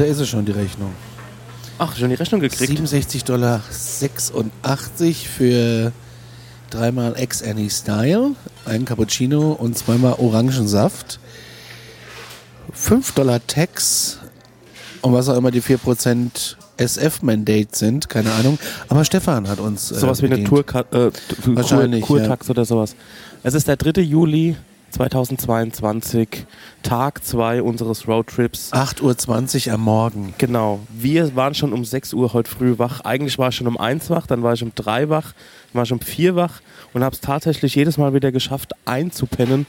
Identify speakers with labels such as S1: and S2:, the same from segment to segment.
S1: Da ist es schon, die Rechnung.
S2: Ach, schon die Rechnung gekriegt.
S1: 67,86 Dollar für dreimal Ex Annie Style, ein Cappuccino und zweimal Orangensaft. 5 Dollar Tax und was auch immer die 4% SF-Mandate sind, keine Ahnung. Aber Stefan hat uns. Äh,
S2: sowas wie eine
S1: bedient.
S2: Tour, äh,
S1: Wahrscheinlich,
S2: Kur, Kurtax oder sowas. Es ist der 3. Juli 2022, Tag 2 unseres Roadtrips.
S1: 8.20 Uhr am Morgen.
S2: Genau. Wir waren schon um 6 Uhr heute früh wach. Eigentlich war ich schon um 1 wach, dann war ich um 3 wach, dann war ich um 4 wach und habe es tatsächlich jedes Mal wieder geschafft, einzupennen.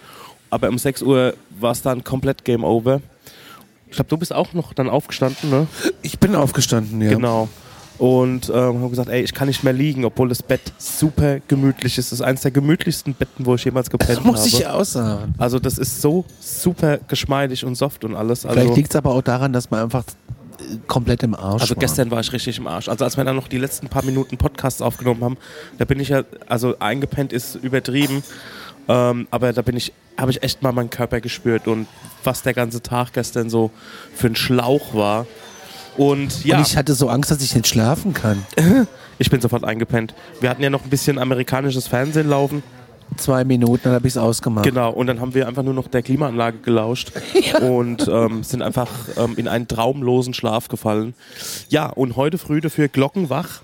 S2: Aber um 6 Uhr war es dann komplett Game Over. Ich glaube, du bist auch noch dann aufgestanden, ne?
S1: Ich bin aufgestanden, ja.
S2: Genau. Und ähm, habe gesagt, ey, ich kann nicht mehr liegen, obwohl das Bett super gemütlich ist. Das ist eines der gemütlichsten Betten, wo ich jemals gepennt
S1: Das muss
S2: habe.
S1: ich ja auch sagen.
S2: Also das ist so super geschmeidig und soft und alles. Also,
S1: Vielleicht liegt es aber auch daran, dass man einfach äh, komplett im Arsch
S2: also
S1: war.
S2: gestern war ich richtig im Arsch. Also als wir dann noch die letzten paar Minuten Podcasts aufgenommen haben, da bin ich ja, also eingepennt ist übertrieben, ähm, aber da bin ich, habe ich echt mal meinen Körper gespürt und was der ganze Tag gestern so für ein Schlauch war. Und ja,
S1: Und ich hatte so Angst, dass ich nicht schlafen kann.
S2: ich bin sofort eingepennt. Wir hatten ja noch ein bisschen amerikanisches Fernsehen laufen.
S1: Zwei Minuten, dann habe ich es ausgemacht.
S2: Genau, und dann haben wir einfach nur noch der Klimaanlage gelauscht und ähm, sind einfach ähm, in einen traumlosen Schlaf gefallen. Ja, und heute früh dafür glockenwach.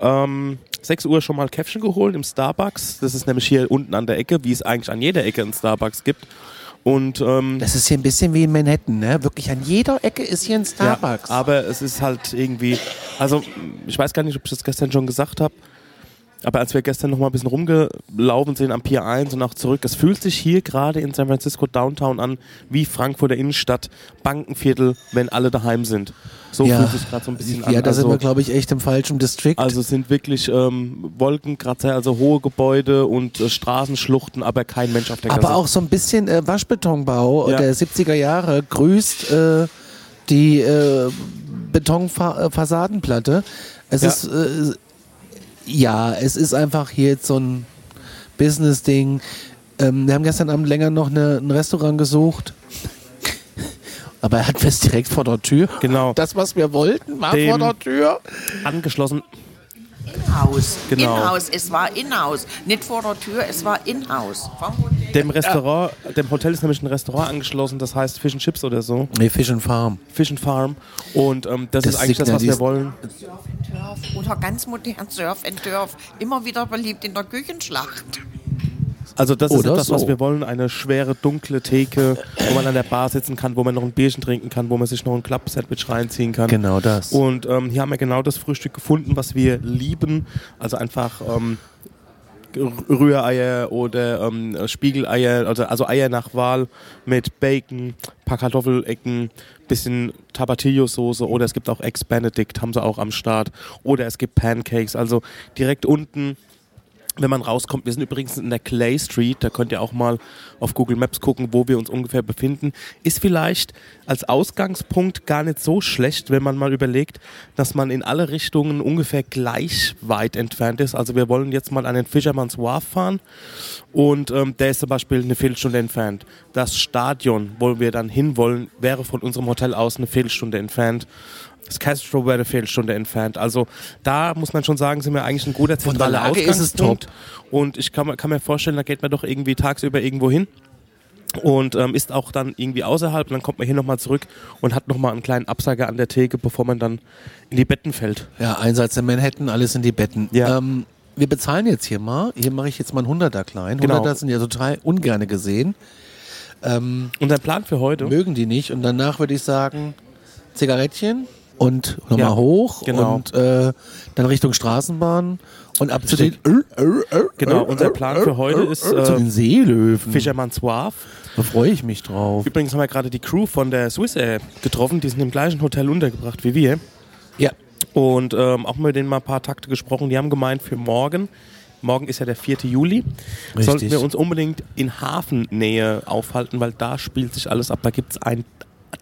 S2: Ähm, 6 Uhr schon mal Käffchen geholt im Starbucks. Das ist nämlich hier unten an der Ecke, wie es eigentlich an jeder Ecke einen Starbucks gibt. Und ähm,
S1: Das ist hier ein bisschen wie in Manhattan, ne? Wirklich an jeder Ecke ist hier ein Starbucks.
S2: Ja, aber es ist halt irgendwie, also ich weiß gar nicht, ob ich das gestern schon gesagt habe, aber als wir gestern noch mal ein bisschen rumgelaufen sind am Pier 1 und auch zurück, es fühlt sich hier gerade in San Francisco Downtown an wie Frankfurter Innenstadt, Bankenviertel, wenn alle daheim sind. So
S1: ja,
S2: fühlt sich gerade so ein bisschen an.
S1: ja, da sind
S2: also,
S1: wir, glaube ich, echt im falschen District.
S2: also es sind wirklich ähm, Wolkenkratzer, also hohe Gebäude und äh, Straßenschluchten, aber kein Mensch auf der
S1: aber
S2: Gasse.
S1: auch so ein bisschen äh, Waschbetonbau
S2: Ja.
S1: der 70er Jahre grüßt äh, die äh, Betonfassadenplatte. Es
S2: Ja.
S1: ist äh, ja, es ist einfach hier jetzt so ein Business-Ding. Ähm, wir haben gestern Abend länger noch eine, ein Restaurant gesucht. Aber er hat fest direkt vor der Tür.
S2: Genau.
S1: Das, was wir wollten, war
S2: Dem-
S1: vor der Tür.
S2: Angeschlossen,
S3: Inhouse.
S2: Genau.
S3: Inhouse. Es war Inhouse. Nicht vor der Tür, es war Inhouse.
S2: Dem Restaurant, dem Hotel ist nämlich ein Restaurant angeschlossen, das heißt Fish and Chips oder so.
S1: Nee, Fish and Farm.
S2: Fish and Farm. Und ähm, das,
S1: Das
S2: ist eigentlich das, was wir wollen.
S3: Surf. Oder ganz modern Surf and Turf. Immer wieder beliebt in der Küchenschlacht.
S2: Also das ist
S1: Oder
S2: das, was
S1: so.
S2: wir wollen. Eine schwere, dunkle Theke, wo man an der Bar sitzen kann, wo man noch ein Bierchen trinken kann, wo man sich noch ein Club-Sandwich reinziehen kann.
S1: Genau das.
S2: Und ähm, hier haben wir genau das Frühstück gefunden, was wir lieben. Also einfach ähm, Rühreier oder ähm, Spiegeleier, also, also Eier nach Wahl mit Bacon, paar Kartoffelecken, bisschen Tapatio-Soße oder es gibt auch Eggs Benedict, haben sie auch am Start. Oder es gibt Pancakes, also direkt unten wenn man rauskommt, wir sind übrigens in der Clay Street, da könnt ihr auch mal auf Google Maps gucken, wo wir uns ungefähr befinden. Ist vielleicht als Ausgangspunkt gar nicht so schlecht, wenn man mal überlegt, dass man in alle Richtungen ungefähr gleich weit entfernt ist. Also wir wollen jetzt mal an den Fisherman's Wharf fahren und ähm, der ist zum Beispiel eine Viertelstunde entfernt. Das Stadion, wo wir dann hinwollen, wäre von unserem Hotel aus eine Viertelstunde entfernt. Das Castro wäre eine Viertelstunde entfernt. Also da muss man schon sagen, sind wir eigentlich ein guter zentraler
S1: ist
S2: Ausgangspunkt. Und ich kann, mir- kann mir vorstellen, da geht man doch irgendwie tagsüber irgendwo hin und ähm, ist auch dann irgendwie außerhalb. Und dann kommt man hier nochmal zurück und hat nochmal einen kleinen Absager an der Theke, bevor man dann in die Betten fällt.
S1: Ja, Einsatz in Manhattan, alles in die Betten.
S2: Ja.
S1: Ähm, wir bezahlen jetzt hier mal. Hier mache ich jetzt mal einen 100er klein. 100er
S2: Genau.
S1: sind ja total ungerne gesehen. Ähm,
S2: Und der Plan für heute?
S1: mögen die nicht. Und danach würde ich sagen, Zigarettchen und nochmal
S2: Ja,
S1: hoch
S2: genau.
S1: und äh, dann Richtung Straßenbahn und ab zu den,
S2: Genau, unser Plan für heute ist,
S1: zu
S2: äh,
S1: den Seelöwen.
S2: Fisherman's Wharf.
S1: Da freue ich mich drauf.
S2: Übrigens haben wir gerade die Crew von der Swiss Air getroffen. Die sind im gleichen Hotel untergebracht wie wir.
S1: Ja.
S2: Und ähm, auch mit denen mal ein paar Takte gesprochen. Die haben gemeint, für morgen, morgen ist ja der 4. Juli,
S1: Richtig.
S2: sollten wir uns unbedingt in Hafennähe aufhalten, weil da spielt sich alles ab. Da gibt es ein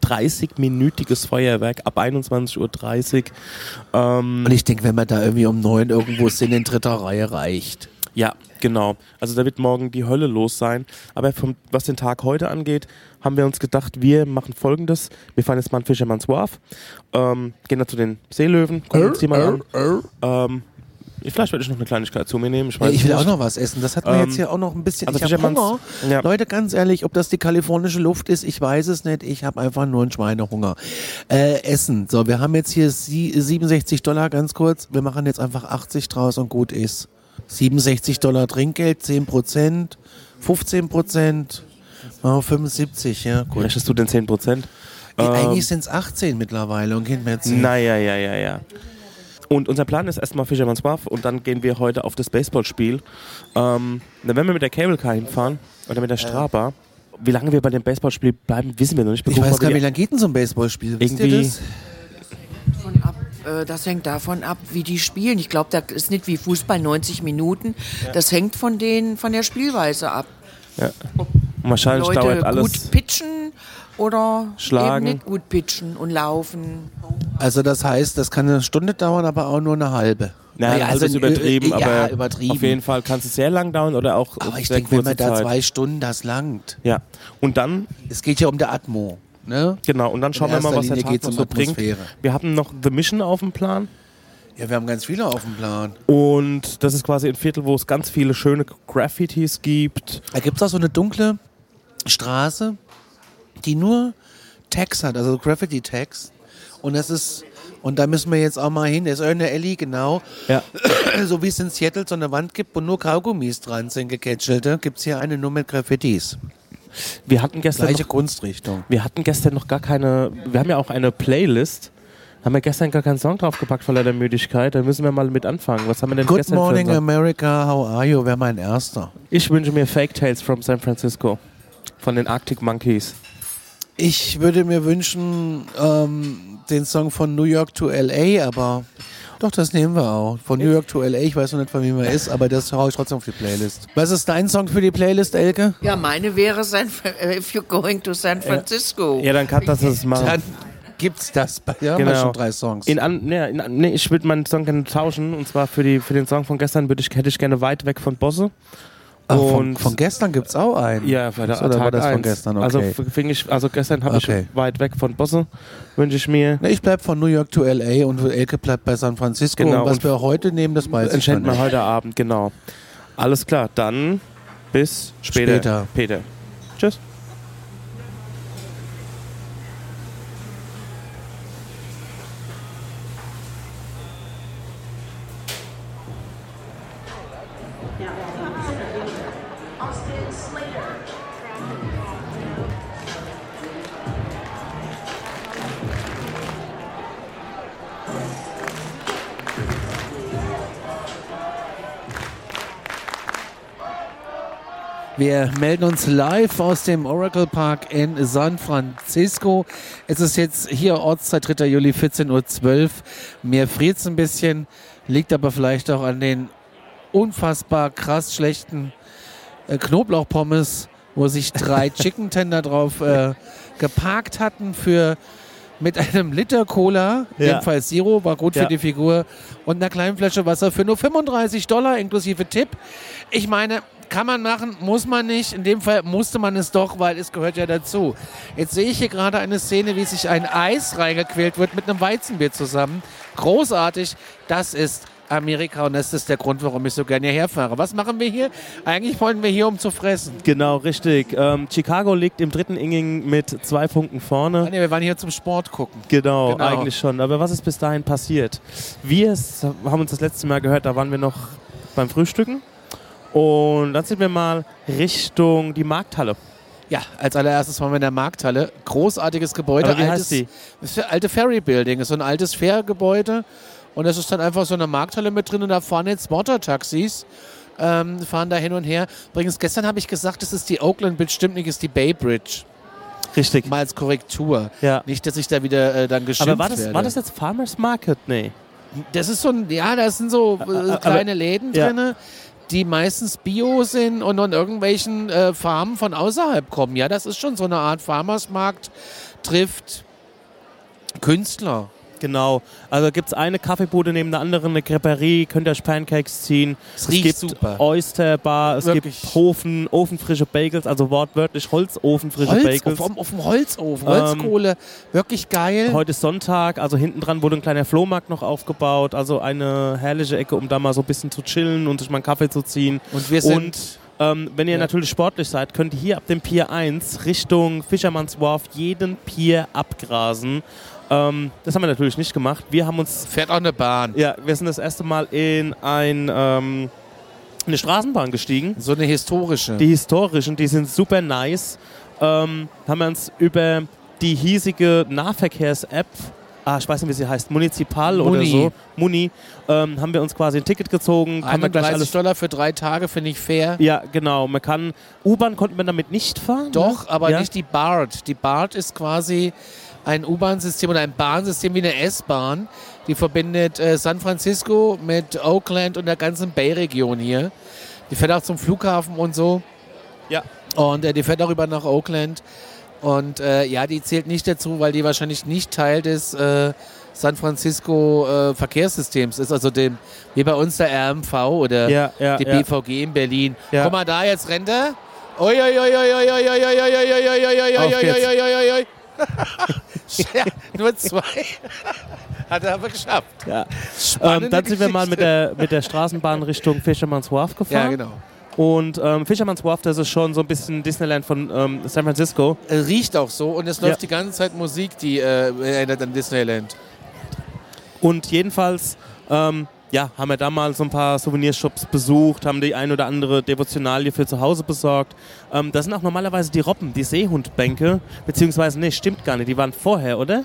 S2: 30-minütiges Feuerwerk ab 21.30 Uhr. Ähm,
S1: Und ich denke, wenn wir da irgendwie um neun irgendwo sind, in dritter Reihe reicht.
S2: Ja, genau. Also da wird morgen die Hölle los sein. Aber vom, was den Tag heute angeht, haben wir uns gedacht, wir machen folgendes. Wir fahren jetzt mal an Fischermanns Wharf, ähm, gehen dann zu den Seelöwen, gucken uns die mal an. Ähm, vielleicht werde ich noch eine Kleinigkeit zu mir nehmen. Ich, weiß
S1: ich will
S2: nicht.
S1: auch noch was essen. Das hat mir
S2: Ähm,
S1: jetzt hier auch noch ein bisschen.
S2: also
S1: ich habe Hunger.
S2: Ja.
S1: Leute, ganz ehrlich, ob das die kalifornische Luft ist, ich weiß es nicht. Ich habe einfach nur einen Schweinehunger. Äh, Essen. So, wir haben jetzt hier sie- 67 Dollar, ganz kurz. Wir machen jetzt einfach 80 draus und gut ist. 67 Dollar Trinkgeld, 10 Prozent, 15 Prozent, oh, 75, ja, gut.
S2: Rechnest du denn 10 Prozent?
S1: Ey, Eigentlich sind es 18 mittlerweile und gehen mir 10.
S2: Naja, ja, ja, ja. Und unser Plan ist erstmal Fisherman's Wharf und dann gehen wir heute auf das Baseballspiel. Ähm, dann werden wir mit der Cable Car hinfahren oder mit der Straba. Wie lange wir bei dem Baseballspiel bleiben, wissen wir noch nicht. Wir
S1: Ich weiß gar
S2: wie
S1: nicht, wie lange geht denn so ein Baseballspiel? Wisst ihr
S2: Irgendwie-
S1: das?
S3: Äh, das hängt davon ab, wie die spielen. Ich glaube, das ist nicht wie Fußball 90 Minuten. Das hängt von, den, von der Spielweise ab.
S2: Ja. Wahrscheinlich
S3: Leute
S2: dauert alles.
S3: gut pitchen oder
S2: Schlagen.
S3: eben nicht gut pitchen und laufen.
S1: Also das heißt, das kann eine Stunde dauern, aber auch nur eine halbe.
S2: Naja,
S1: Naja,
S2: also ist
S1: äh,
S2: übertrieben, aber
S1: ja, übertrieben.
S2: auf jeden Fall kann es sehr lang dauern oder auch
S1: aber ich denke, wenn man da
S2: Zeit.
S1: zwei Stunden, das langt.
S2: Ja. Und dann,
S1: Es geht ja um der Atmo. Ne?
S2: genau, und dann schauen wir mal, was der
S1: Linie
S2: Tag noch
S1: um
S2: so bringt. Wir haben noch The Mission auf dem Plan.
S1: Ja, wir haben ganz viele auf dem Plan.
S2: Und das ist quasi ein Viertel, wo es ganz viele schöne Graffitis gibt.
S1: Da gibt es auch so eine dunkle Straße, die nur Tags hat, also Graffiti-Tags. Und das ist, und da müssen wir jetzt auch mal hin. Da ist irgendeine Ellie, genau.
S2: Ja.
S1: So wie es in Seattle so eine Wand gibt, wo nur Kaugummis dran sind, gecatchelte, gibt es hier eine nur mit Graffitis.
S2: Wir hatten gestern
S1: Gleiche
S2: noch,
S1: Kunstrichtung.
S2: wir hatten gestern noch gar keine, wir haben ja auch eine Playlist. Haben wir gestern gar keinen Song draufgepackt vor der Müdigkeit. Da müssen wir mal mit anfangen. Was haben wir denn
S1: Good
S2: gestern für
S1: morning? America, how are you? Wäre mein erster.
S2: Ich wünsche mir Fake Tales from San Francisco. Von den Arctic Monkeys.
S1: Ich würde mir wünschen, ähm, den Song von New York to LA, aber doch, das nehmen wir auch. Von New York to LA, ich weiß noch nicht, von wem er ist, aber das haue ich trotzdem auf die Playlist. Was ist dein Song für die Playlist, Elke?
S3: Ja, meine wäre San, äh, If You're Going to San Francisco.
S2: Ja, dann kann das das machen.
S1: Dann gibt's das. bei- Ja,
S2: Genau.
S1: schon drei Songs.
S2: In an, nee, in, nee, ich würde meinen Song gerne tauschen. Und zwar für, die, für den Song von gestern würde ich, hätte ich gerne weit weg von Bosse.
S1: Ach, von,
S2: und-
S1: von gestern gibt's auch einen.
S2: Ja, bei der
S1: So, dann war
S2: Tag
S1: das von
S2: eins.
S1: gestern, okay.
S2: Also, f- fing ich, also gestern habe
S1: Okay.
S2: ich weit weg von Bosse, wünsche ich mir.
S1: Ne, ich bleib von New York to LA und Elke bleibt bei San Francisco.
S2: Genau,
S1: und was
S2: und
S1: wir heute nehmen, das weiß
S2: wir
S1: nicht.
S2: heute Abend, genau. Alles klar, dann bis später.
S1: Später.
S2: Peter. Tschüss.
S1: Wir melden uns live aus dem Oracle Park in San Francisco. Es ist jetzt hier Ortszeit 3. Juli 14.12 Uhr. Mir friert es ein bisschen, liegt aber vielleicht auch an den unfassbar krass schlechten äh, Knoblauchpommes, wo sich drei Chicken Tender drauf äh, geparkt hatten für mit einem Liter Cola,
S2: Ja.
S1: jedenfalls Zero, war gut
S2: Ja.
S1: für die Figur, und einer kleinen Flasche Wasser für nur 35 Dollar inklusive Tipp. Ich meine, kann man machen, muss man nicht. In dem Fall musste man es doch, weil es gehört ja dazu. Jetzt sehe ich hier gerade eine Szene, wie sich ein Eis reingequält wird mit einem Weizenbier zusammen. Großartig. Das ist Amerika und das ist der Grund, warum ich so gerne hierher fahre. Was machen wir hier? Eigentlich wollen wir hier, um zu fressen.
S2: Genau, richtig. Ähm, Chicago liegt im dritten Inning mit zwei Punkten
S1: Ah,
S2: vorne.
S1: nee, wir waren hier zum Sport gucken.
S2: Genau,
S1: Genau.
S2: eigentlich schon. Aber was ist bis dahin passiert? Wir haben uns das letzte Mal gehört, da waren wir noch beim Frühstücken. Und dann sind wir mal Richtung die Markthalle.
S1: Ja, als allererstes waren wir in der Markthalle. Großartiges Gebäude.
S2: Aber wie
S1: altes,
S2: heißt die?
S1: Das ist ein alte Ferry Building. ist so ein altes Fährgebäude. Und es ist dann einfach so eine Markthalle mit drin und da fahren jetzt Motortaxis. Ähm, fahren da hin und her. Übrigens, gestern habe ich gesagt, es ist die Oakland Bridge, stimmt nicht, es ist die Bay Bridge.
S2: Richtig.
S1: Mal als Korrektur.
S2: Ja.
S1: Nicht, dass ich da wieder äh, dann geschimpft
S2: Aber war das,
S1: werde.
S2: war das jetzt Farmers Market? Nee.
S1: Das ist so ein, ja, da sind so äh,
S2: aber-
S1: kleine Läden
S2: ja.
S1: Die meistens Bio sind und von irgendwelchen äh, Farmen von außerhalb kommen. Ja, das ist schon so eine Art Farmersmarkt, trifft Künstler.
S2: Genau. Also gibt es eine Kaffeebude neben der anderen, eine Creperie, könnt ihr euch Pancakes ziehen.
S1: Es riecht
S2: gibt
S1: super.
S2: Oysterbar, es
S1: Wirklich.
S2: gibt Ofen, ofenfrische Bagels, also wortwörtlich Holzofenfrische
S1: Holz,
S2: Bagels.
S1: auf, auf dem Holzofen,
S2: Ähm,
S1: Holzkohle, wirklich geil.
S2: Heute ist Sonntag, also hinten dran wurde ein kleiner Flohmarkt noch aufgebaut, also eine herrliche Ecke, um da mal so ein bisschen zu chillen und sich mal einen Kaffee zu ziehen.
S1: Und wir sind
S2: Und ähm, wenn ihr
S1: Ja.
S2: natürlich sportlich seid, könnt ihr hier ab dem Pier 1 Richtung Fischermanns Wharf jeden Pier abgrasen. Ähm, das haben wir natürlich nicht gemacht. Wir haben uns,
S1: fährt auch eine Bahn.
S2: ja, wir sind das erste Mal in ein, ähm, eine Straßenbahn gestiegen.
S1: So eine historische.
S2: Die historischen, die sind super nice. Ähm, haben wir uns über die hiesige Nahverkehrs-App, ah, ich weiß nicht, wie sie heißt, Municipal oder
S1: Muni.
S2: so, Muni, ähm, haben wir uns quasi ein Ticket gezogen. Kann man gleich
S1: 31
S2: alles
S1: Dollar für drei Tage finde ich fair.
S2: ja, genau. Man kann U-Bahn konnte man damit nicht fahren.
S1: Doch,
S2: ne?
S1: aber
S2: ja?
S1: nicht die BART. Die BART ist quasi ein U-Bahn-System oder ein Bahnsystem wie eine S-Bahn. Die verbindet äh, San Francisco mit Oakland und der ganzen Bay-Region hier. Die fährt auch zum Flughafen und so.
S2: Ja.
S1: Und äh, die fährt auch rüber nach Oakland. Und äh, ja, die zählt nicht dazu, weil die wahrscheinlich nicht Teil des äh, San Francisco äh, Verkehrssystems ist. Also dem, wie bei uns der RMV oder
S2: Ja, ja,
S1: die
S2: ja.
S1: BVG in Berlin.
S2: Ja.
S1: Guck mal da, jetzt rennt er. Nur zwei. Hat er aber geschafft.
S2: Ja. Ähm, dann sind wir mal mit der, mit der Straßenbahn Richtung Fisherman's Wharf gefahren.
S1: Ja, genau.
S2: Und ähm, Fisherman's Wharf, das ist schon so ein bisschen Disneyland von ähm, San Francisco.
S1: Riecht auch so und es läuft
S2: ja.
S1: die ganze Zeit Musik, die äh, erinnert an Disneyland.
S2: Und jedenfalls ähm, ja, haben wir da mal so ein paar Souvenirshops besucht, haben die ein oder andere Devotionalie für zu Hause besorgt. Ähm, da sind auch normalerweise die Robben, die Seehundbänke, beziehungsweise, nee, stimmt gar nicht, die waren vorher, oder?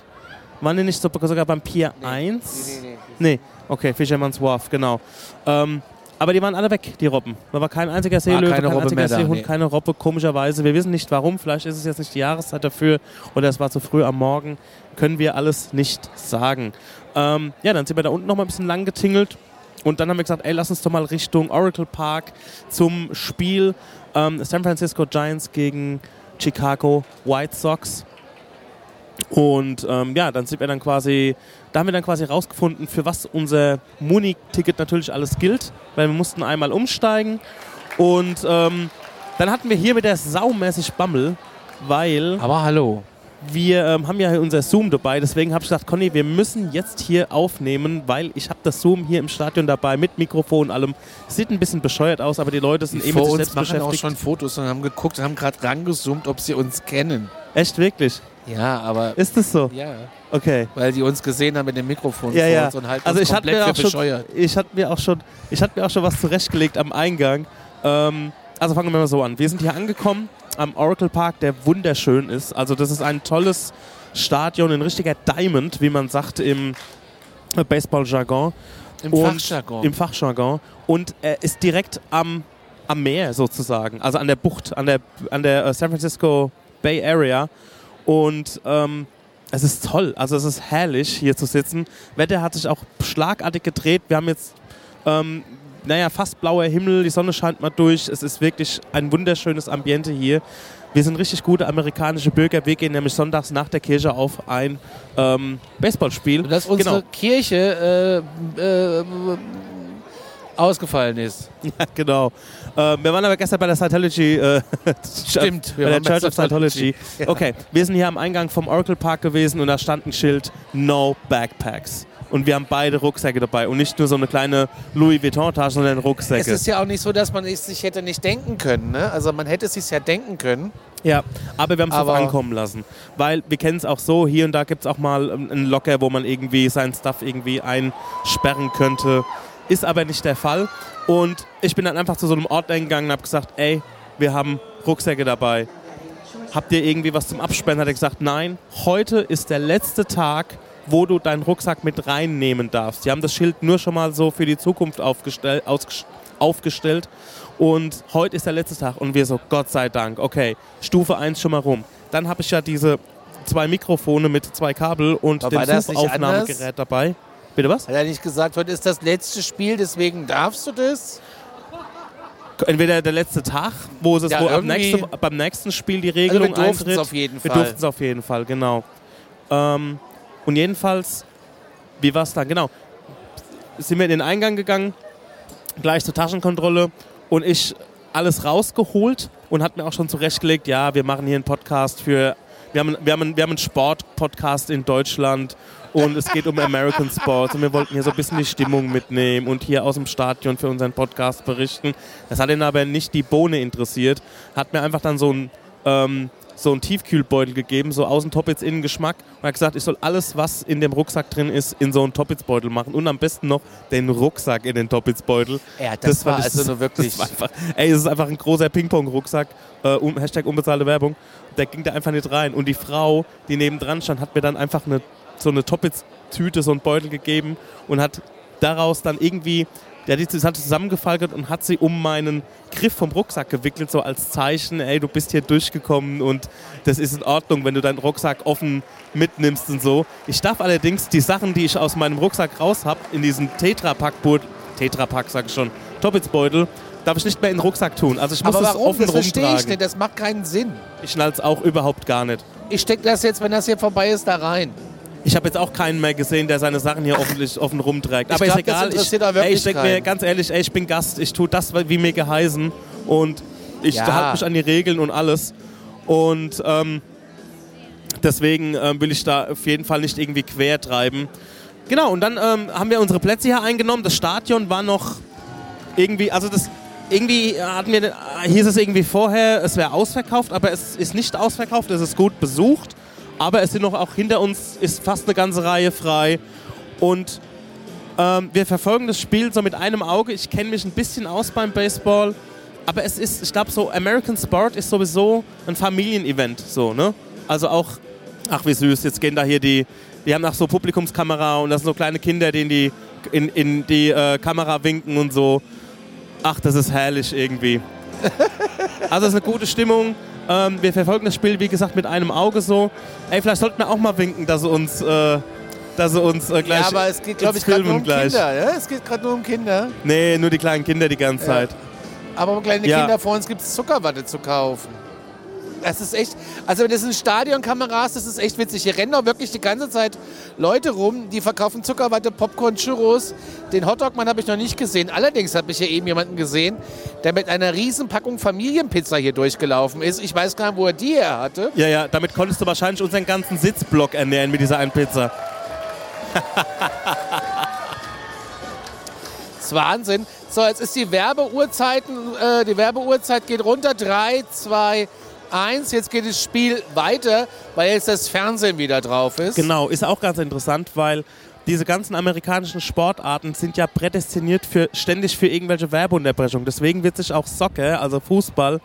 S2: Waren die nicht so, sogar beim Pier 1?
S1: nee,
S2: Nee, okay, Fisherman's Wharf, genau. Ähm, aber die waren alle weg, die Robben. Da war kein einziger Seelöwe,
S1: keine
S2: kein
S1: Robbe
S2: einziger
S1: mehr da,
S2: Seehund,
S1: nee.
S2: keine Robbe, komischerweise. Wir wissen nicht warum, vielleicht ist es jetzt nicht die Jahreszeit dafür oder es war zu früh am Morgen. Können wir alles nicht sagen. Ähm, ja, dann sind wir da unten noch mal ein bisschen lang getingelt und dann haben wir gesagt, ey, lass uns doch mal Richtung Oracle Park zum Spiel ähm, San Francisco Giants gegen Chicago White Sox. Und ähm, ja, dann sind wir dann quasi, da haben wir dann quasi rausgefunden, für was unser Muni-Ticket natürlich alles gilt, weil wir mussten einmal umsteigen und ähm, dann hatten wir hier wieder saumäßig Bammel, weil
S1: Aber hallo.
S2: Wir ähm, haben ja hier unser Zoom dabei, deswegen habe ich gesagt, Conny, wir müssen jetzt hier aufnehmen, weil ich habe das Zoom hier im Stadion dabei mit Mikrofon und allem. Sieht ein bisschen bescheuert aus, aber die Leute sind
S1: Die
S2: eh
S1: vor
S2: sich
S1: uns
S2: selbst
S1: machen auch
S2: beschäftigt.
S1: schon Fotos und haben geguckt und haben gerade rangezoomt, ob sie uns kennen.
S2: Echt, wirklich?
S1: Ja, aber
S2: Ist das so?
S1: ja,
S2: Okay.
S1: weil die uns gesehen haben mit dem Mikrofon
S2: Ja, ja.
S1: und halten
S2: Also ich hatte
S1: komplett
S2: mir auch schon,
S1: bescheuert.
S2: ich hatte mir auch schon, ich hatte mir auch schon was zurechtgelegt am Eingang. Ähm, also fangen wir mal so an. Wir sind hier angekommen am Oracle Park, der wunderschön ist. Also das ist ein tolles Stadion, ein richtiger Diamond, wie man sagt im Baseball-Jargon.
S1: Im Fachjargon.
S2: Im Fachjargon. Und er ist direkt am, am Meer sozusagen, also an der Bucht, an der, an der äh, San Francisco Bay Area. Und ähm, es ist toll, also es ist herrlich hier zu sitzen. Wetter hat sich auch schlagartig gedreht. Wir haben jetzt, ähm, naja, fast blauer Himmel, die Sonne scheint mal durch. Es ist wirklich ein wunderschönes Ambiente hier. Wir sind richtig gute amerikanische Bürger. Wir gehen nämlich sonntags nach der Kirche auf ein ähm, Baseballspiel.
S1: Und dass unsere
S2: Genau.
S1: Kirche äh, äh, ausgefallen ist.
S2: Ja, genau. Ähm, wir waren aber gestern bei der Scientology. Äh,
S1: Stimmt, wir
S2: bei der Church of Scientology.
S1: Scientology.
S2: Okay, wir sind hier am Eingang vom Oracle Park gewesen und da stand ein Schild No Backpacks. Und wir haben beide Rucksäcke dabei und nicht nur so eine kleine Louis Vuitton-Tasche, sondern
S1: Es
S2: Rucksäcke.
S1: ist ja auch nicht so, dass man es sich hätte nicht denken können. Ne? Also man hätte es sich ja denken können.
S2: Ja, aber wir haben es drauf
S1: Aber-
S2: ankommen lassen. Weil wir kennen es auch so, hier und da gibt es auch mal ähm, einen Locker, wo man irgendwie seinen Stuff irgendwie einsperren könnte. Ist aber nicht der Fall. Und ich bin dann einfach zu so einem Ort gegangen und habe gesagt, ey, wir haben Rucksäcke dabei. Habt ihr irgendwie was zum Absperren? Hat er gesagt, nein, heute ist der letzte Tag, wo du deinen Rucksack mit reinnehmen darfst. Die haben das Schild nur schon mal so für die Zukunft aufgestell, aufgestellt. Und heute ist der letzte Tag. Und wir so, Gott sei Dank, okay, Stufe 1 schon mal rum. Dann habe ich ja diese zwei Mikrofone mit zwei Kabel und
S1: Aber
S2: dem Suchaufnahmegerät dabei. Bitte was?
S1: Hat er nicht gesagt, heute ist das letzte Spiel, deswegen darfst du das?
S2: Entweder der letzte Tag, wo es
S1: Ja,
S2: wo ab
S1: irgendwie-
S2: nächste, beim nächsten Spiel die Regelung
S1: Also wir durften es
S2: eintritt.
S1: auf jeden
S2: Wir
S1: Fall.
S2: durften es auf jeden Fall, genau. Ähm, und jedenfalls wie war es dann? Genau. Sind wir in den Eingang gegangen, gleich zur Taschenkontrolle und ich alles rausgeholt und hat mir auch schon zurechtgelegt, ja, wir machen hier einen Podcast für, wir haben, wir haben, wir haben einen Sport-Podcast in Deutschland und es geht um American Sports und wir wollten hier so ein bisschen die Stimmung mitnehmen und hier aus dem Stadion für unseren Podcast berichten. Das hat ihn aber nicht die Bohne interessiert, hat mir einfach dann so ein ähm, so einen Tiefkühlbeutel gegeben, so außen Toppitz, innen Geschmack. Und hat gesagt, ich soll alles, was in dem Rucksack drin ist, in so einen Toppitz-Beutel machen. Und am besten noch den Rucksack in den Toppitz-Beutel.
S1: Ja, das, war also nur wirklich.
S2: Das einfach, ey, es ist einfach ein großer Ping-Pong-Rucksack. Äh, um, Hashtag unbezahlte Werbung. Der ging da einfach nicht rein. Und die Frau, die nebendran stand, hat mir dann einfach eine, so eine Toppitz-Tüte, so einen Beutel gegeben und hat daraus dann irgendwie der hat die hat zusammengefaltet und hat sie um meinen Griff vom Rucksack gewickelt, so als Zeichen, ey, du bist hier durchgekommen und das ist in Ordnung, wenn du deinen Rucksack offen mitnimmst und so. Ich darf allerdings die Sachen, die ich aus meinem Rucksack raus habe, in diesem Tetrapack-Beutel, Tetrapack sag ich schon, Toppitsbeutel, darf ich nicht mehr in den Rucksack tun. Also ich muss
S1: Aber
S2: es
S1: warum?
S2: offen
S1: Das verstehe ich nicht. Das macht keinen Sinn.
S2: Ich schnall's auch überhaupt gar nicht.
S1: Ich stecke das jetzt, wenn das hier vorbei ist, da rein.
S2: Ich habe jetzt auch keinen mehr gesehen, der seine Sachen hier offentlich offen rumträgt.
S1: Ich
S2: Aber
S1: glaub,
S2: ist egal.
S1: das interessiert
S2: ich,
S1: auch wirklich
S2: ey, ich denk mir ganz ehrlich, ey, ich bin Gast. Ich tue das, wie mir geheißen. Und ich
S1: Ja.
S2: halte mich an die Regeln und alles. Und ähm, deswegen ähm, will ich da auf jeden Fall nicht irgendwie quer treiben. Genau, und dann ähm, haben wir unsere Plätze hier eingenommen. Das Stadion war noch irgendwie, also das irgendwie hatten wir, hieß es irgendwie vorher, es wäre ausverkauft, aber es ist nicht ausverkauft, es ist gut besucht. Aber es sind noch auch hinter uns ist fast eine ganze Reihe frei. Und ähm, wir verfolgen das Spiel so mit einem Auge. Ich kenne mich ein bisschen aus beim Baseball. Aber es ist, ich glaube, so American Sport ist sowieso ein Familienevent. So, ne? Also auch, ach wie süß, jetzt gehen da hier die, die haben auch so Publikumskamera und das sind so kleine Kinder, die in die, in, in die äh, Kamera winken und so. Ach, das ist herrlich irgendwie. Also es ist eine gute Stimmung. Ähm, wir verfolgen das Spiel, wie gesagt, mit einem Auge so. Ey, vielleicht sollten wir auch mal winken, dass sie uns, äh, dass sie uns äh, gleich
S1: ja, aber es geht, glaube ich, gerade nur um
S2: gleich.
S1: Kinder. Ja? Es geht gerade nur um Kinder.
S2: Nee, nur die kleinen Kinder die ganze Zeit.
S1: Aber um kleine
S2: Ja.
S1: Kinder vor uns gibt es Zuckerwatte zu kaufen. Das ist echt, also das sind Stadionkameras, das ist echt witzig. Hier rennen doch wirklich die ganze Zeit Leute rum, die verkaufen Zuckerwatte, Popcorn, Churros. Den Hotdog-Mann habe ich noch nicht gesehen. Allerdings habe ich hier eben jemanden gesehen, der mit einer riesen Packung Familienpizza hier durchgelaufen ist. Ich weiß gar nicht, wo er die her hatte.
S2: Ja, ja, damit konntest du wahrscheinlich unseren ganzen Sitzblock ernähren mit dieser einen Pizza.
S1: Das ist Wahnsinn. So, jetzt ist die Werbeuhrzeiten, äh, die Werbeuhrzeit geht runter. 3, 2, 1. Jetzt geht das Spiel weiter, weil jetzt das Fernsehen wieder drauf ist.
S2: Genau, ist auch ganz interessant, weil diese ganzen amerikanischen Sportarten sind ja prädestiniert für ständig für irgendwelche Werbeunterbrechungen. Deswegen wird sich auch Soccer, also Fußball,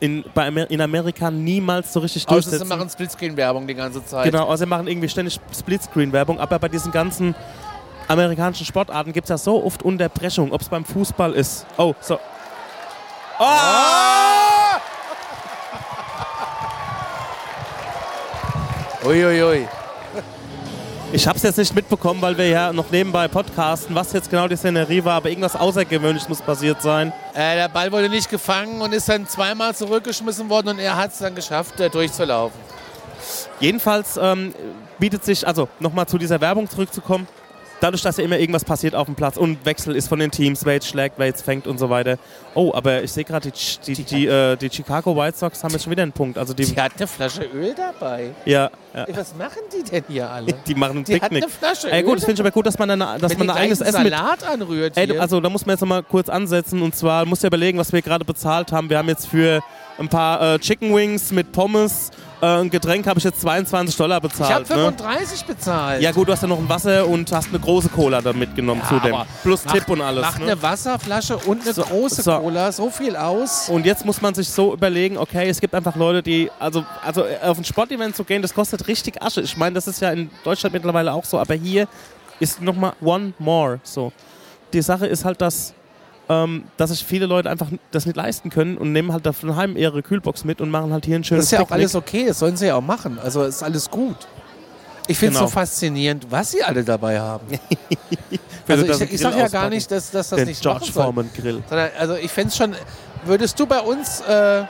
S2: in, bei Amer in Amerika niemals so richtig
S1: Außer sie
S2: durchsetzen.
S1: machen Splitscreen-Werbung die ganze Zeit.
S2: Genau, also sie machen irgendwie ständig Splitscreen-Werbung, aber bei diesen ganzen amerikanischen Sportarten gibt es ja so oft Unterbrechungen, ob es beim Fußball ist. Oh, so. Oh!
S1: Uiuiui.
S2: Ich habe es jetzt nicht mitbekommen, weil wir ja noch nebenbei podcasten, was jetzt genau die Szenerie war, aber irgendwas Außergewöhnliches muss passiert sein.
S1: Äh, der Ball wurde nicht gefangen und ist dann zweimal zurückgeschmissen worden und er hat es dann geschafft, äh, durchzulaufen.
S2: Jedenfalls ähm, bietet sich, also nochmal zu dieser Werbung zurückzukommen, dadurch, dass ja immer irgendwas passiert auf dem Platz und Wechsel ist von den Teams, wer jetzt schlägt, wer jetzt fängt und so weiter. Oh, aber ich sehe gerade, die, die, die, äh, die Chicago White Sox haben jetzt schon wieder einen Punkt. Also die,
S1: Die hat eine Flasche Öl dabei.
S2: ja, ja,
S1: Ey, Was machen die denn hier alle?
S2: die machen ein
S1: Die hat
S2: Picknick.
S1: eine Flasche
S2: Ey,
S1: Öl
S2: gut, das finde ich aber gut, dass man, eine, dass
S1: Wenn
S2: man ein eigenes Essen mit
S1: Salat anrührt
S2: Ey, also da muss man jetzt noch mal kurz ansetzen und zwar musst du ja überlegen, was wir gerade bezahlt haben. Wir haben jetzt für ein paar äh, Chicken Wings mit Pommes, äh, ein Getränk habe ich jetzt 22 Dollar
S1: ich habe
S2: bezahlt. ne?
S1: 35 bezahlt.
S2: Ja gut, du hast ja noch ein Wasser und hast eine große Cola da mitgenommen
S1: Ja,
S2: zudem. Plus
S1: Mach-
S2: Tipp und alles.
S1: Mach
S2: Ne?
S1: eine Wasserflasche und eine
S2: So,
S1: große
S2: so.
S1: Cola, so viel aus.
S2: Und jetzt muss man sich so überlegen, okay, es gibt einfach Leute, die, also, also äh, auf ein Sportevent zu gehen, das kostet richtig Asche. Ich meine, das ist ja in Deutschland mittlerweile auch so, aber hier ist nochmal one more so. Die Sache ist halt, dass, ähm, dass sich viele Leute einfach das nicht leisten können und nehmen halt von daheim ihre Kühlbox mit und machen halt hier ein schönes
S1: Das ist ja auch alles okay, das sollen sie ja auch machen. Also ist alles gut. Ich finde es
S2: Genau.
S1: so faszinierend, was sie alle dabei haben.
S2: Wenn
S1: also
S2: sie da
S1: ich,
S2: so
S1: ich
S2: Grill
S1: sage ja gar
S2: auspacken.
S1: nicht, dass, dass das
S2: Den
S1: nicht
S2: George
S1: machen soll.
S2: Foreman Grill.
S1: Sondern, also ich fände es schon, würdest du bei uns, äh,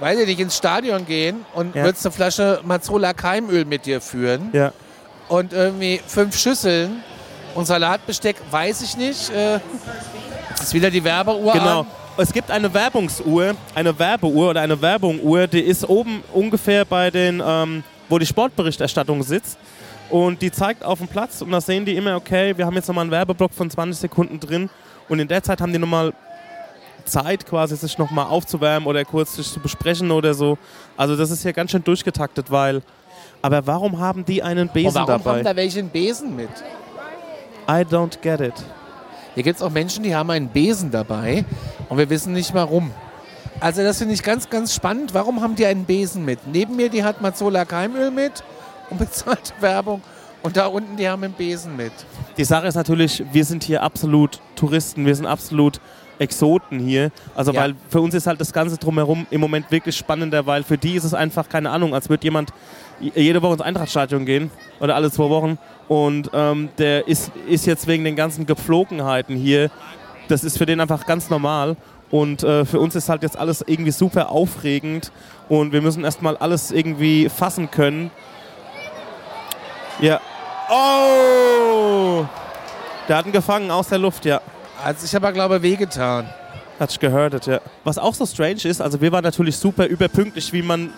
S1: weiß ich nicht, ins Stadion gehen und
S2: Ja.
S1: würdest eine Flasche Mazzola Keimöl mit dir führen
S2: Ja.
S1: und irgendwie fünf Schüsseln und Salatbesteck, weiß ich nicht. Äh, ist wieder die Werbeuhr
S2: Genau.
S1: an.
S2: Es gibt eine Werbungsuhr, eine Werbeuhr oder eine Werbunguhr, die ist oben ungefähr bei den, ähm, wo die Sportberichterstattung sitzt. Und die zeigt auf dem Platz und da sehen die immer, okay, wir haben jetzt nochmal einen Werbeblock von 20 Sekunden drin. Und in der Zeit haben die nochmal Zeit, quasi sich nochmal aufzuwärmen oder kurz sich zu besprechen oder so. Also das ist hier ganz schön durchgetaktet, weil. Aber warum haben die einen Besen
S1: warum
S2: dabei?
S1: haben da welche einen Besen mit?
S2: I don't get it.
S1: Hier gibt es auch Menschen, die haben einen Besen dabei und wir wissen nicht warum. Also das finde ich ganz, ganz spannend. Warum haben die einen Besen mit? Neben mir, die hat Mazzola Keimöl mit und bezahlte Werbung. Und da unten, die haben einen Besen mit.
S2: Die Sache ist natürlich, wir sind hier absolut Touristen, wir sind absolut Exoten hier. Also
S1: Ja.
S2: weil für uns ist halt das Ganze drumherum im Moment wirklich spannender, weil für die ist es einfach, keine Ahnung, als würde jemand jede Woche ins Eintrachtstadion gehen oder alle zwei Wochen und ähm, der ist, ist jetzt wegen den ganzen Gepflogenheiten hier, das ist für den einfach ganz normal und äh, für uns ist halt jetzt alles irgendwie super aufregend und wir müssen erstmal alles irgendwie fassen können. Ja. Oh! Der hat ihn gefangen aus der Luft, ja.
S1: Also ich habe, glaube ich, wehgetan.
S2: Hat sich gehörtet, ja. Was auch so strange ist, also wir waren natürlich super überpünktlich, wie man,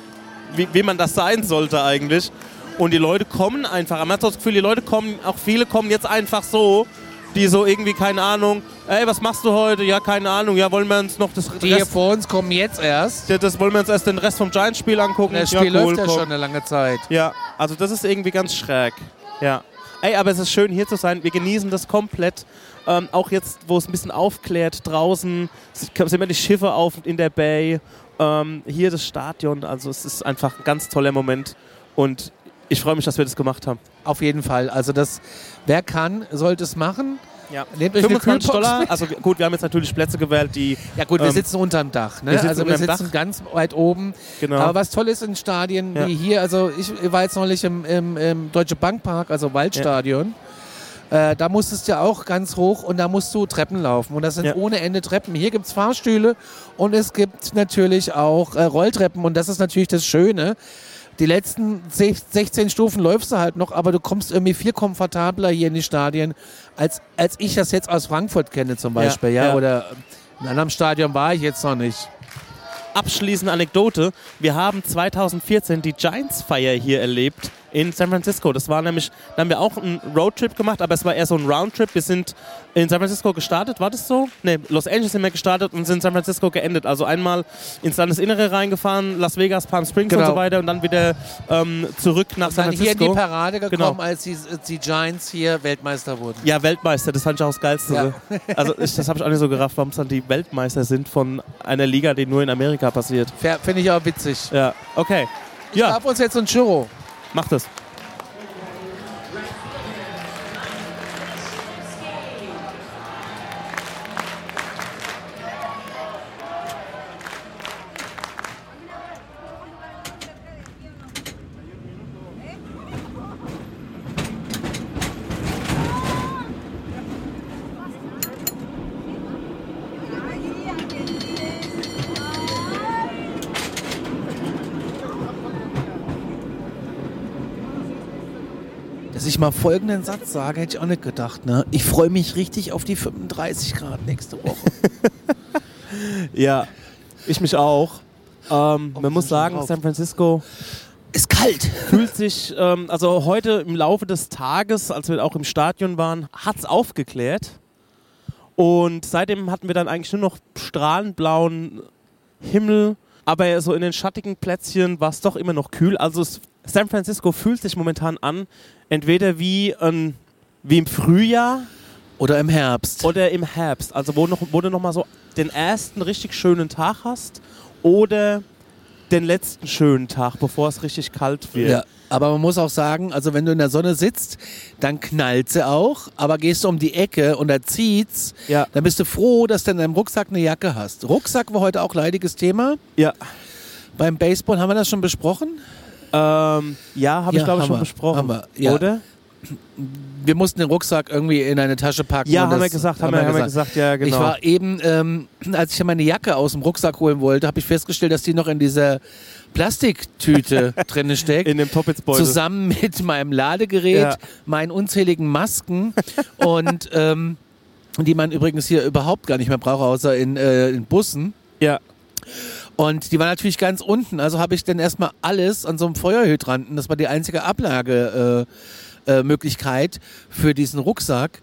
S2: wie, wie man das sein sollte eigentlich. Und die Leute kommen einfach. Man hat das Gefühl, die Leute kommen, auch viele kommen jetzt einfach so, die so irgendwie, keine Ahnung, ey, was machst du heute? Ja, keine Ahnung, ja, wollen wir uns noch das
S1: Die hier
S2: Rest,
S1: vor uns kommen jetzt erst.
S2: das wollen wir uns erst den Rest vom Giants-Spiel angucken?
S1: Das
S2: ja,
S1: Spiel
S2: cool,
S1: läuft ja
S2: komm.
S1: schon eine lange Zeit.
S2: Ja, also das ist irgendwie ganz schräg. Ja. Ey, aber es ist schön hier zu sein. Wir genießen das komplett. Ähm, auch jetzt, wo es ein bisschen aufklärt, draußen sind immer die Schiffe auf in der Bay. Ähm, hier das Stadion. Also es ist einfach ein ganz toller Moment. Und ich freue mich, dass wir das gemacht haben.
S1: Auf jeden Fall. Also das, wer kann, sollte es machen.
S2: Ja.
S1: Nehmt euch eine
S2: 25
S1: Kühlbox
S2: Dollar.
S1: mit.
S2: Also wir- gut, wir haben jetzt natürlich Plätze gewählt, die
S1: Ja gut, wir
S2: Ähm,
S1: sitzen unterm Dach. Ne?
S2: wir sitzen
S1: also wir sitzen
S2: Dach.
S1: ganz weit oben.
S2: genau.
S1: Aber was toll ist in Stadien
S2: Ja.
S1: wie hier, also ich war jetzt neulich im, im, im Deutsche Bankpark, also Waldstadion. Äh, da musstest du ja auch ganz hoch und da musst du Treppen laufen. Und das sind
S2: Ja.
S1: ohne Ende Treppen. Hier gibt es Fahrstühle und es gibt natürlich auch äh, Rolltreppen. Und das ist natürlich das Schöne. Die letzten sech- 16 Stufen läufst du halt noch, aber du kommst irgendwie viel komfortabler hier in die Stadien, als, als ich das jetzt aus Frankfurt kenne zum Beispiel. Ja,
S2: ja.
S1: Oder in einem anderen Stadion war ich jetzt noch nicht.
S2: abschließende Anekdote. Wir haben 2014 die Giants-Feier hier erlebt in San Francisco. Das war nämlich, da haben wir auch einen Roadtrip gemacht, aber es war eher so ein Roundtrip. Wir sind in San Francisco gestartet, war das so? Ne, Los Angeles sind wir gestartet und sind in San Francisco geendet. Also einmal ins Landesinnere reingefahren, Las Vegas, Palm Springs und
S1: Genau.
S2: so weiter und dann wieder ähm, zurück nach San
S1: Dann hier in die
S2: Francisco.
S1: Parade gekommen,
S2: Genau.
S1: als die, die Giants hier Weltmeister wurden.
S2: Ja, Weltmeister, das fand ich auch das Geilste.
S1: Ja.
S2: so. Also ich, das habe ich auch nicht so gerafft, warum es dann die Weltmeister sind von einer Liga, die nur in Amerika passiert.
S1: Finde ich auch witzig.
S2: Ja, okay.
S1: Ich
S2: Ja,
S1: darf uns jetzt ein Churro.
S2: Mach das.
S1: Ich mal folgenden Satz sage, hätte ich auch nicht gedacht. Ne? Ich freue mich richtig auf die 35 Grad nächste Woche.
S2: Ja, ich mich auch. Ähm, man muss sagen,
S1: drauf.
S2: San Francisco
S1: Ist kalt.
S2: fühlt sich, ähm, also heute im Laufe des Tages, als wir auch im Stadion waren, hat es aufgeklärt. Und seitdem hatten wir dann eigentlich nur noch strahlend blauen Himmel. Aber so in den schattigen Plätzchen war es doch immer noch kühl. Also es, San Francisco fühlt sich momentan an, entweder wie, ein, wie im Frühjahr
S1: Oder im Herbst.
S2: oder im Herbst. Also wo, noch, wo du nochmal so den ersten richtig schönen Tag hast oder den letzten schönen Tag, bevor es richtig kalt wird.
S1: ja. Aber man muss auch sagen, also wenn du in der Sonne sitzt, dann knallt sie auch. Aber gehst du um die Ecke und da zieht's,
S2: Ja.
S1: dann bist du froh, dass du in deinem Rucksack eine Jacke hast. Rucksack war heute auch leidiges Thema.
S2: Ja,
S1: Beim Baseball haben wir das schon besprochen.
S2: Ähm, ja habe
S1: Ja,
S2: ich glaube ich schon
S1: wir,
S2: besprochen.
S1: haben wir, ja.
S2: Oder?
S1: wir mussten den Rucksack irgendwie in eine Tasche packen.
S2: Ja, haben wir gesagt, haben wir, haben wir gesagt, ja, genau.
S1: Ich war eben, ähm, als ich meine Jacke aus dem Rucksack holen wollte, habe ich festgestellt, dass die noch in dieser Plastiktüte drinne steckt.
S2: in dem Toppetsbeutel.
S1: Zusammen mit meinem Ladegerät,
S2: Ja.
S1: meinen unzähligen Masken und ähm, die man übrigens hier überhaupt gar nicht mehr braucht, außer in, äh, in Bussen.
S2: Ja.
S1: Und die war natürlich ganz unten. Also habe ich dann erstmal alles an so einem Feuerhydranten, das war die einzige Ablagemöglichkeit äh, Möglichkeit für diesen Rucksack.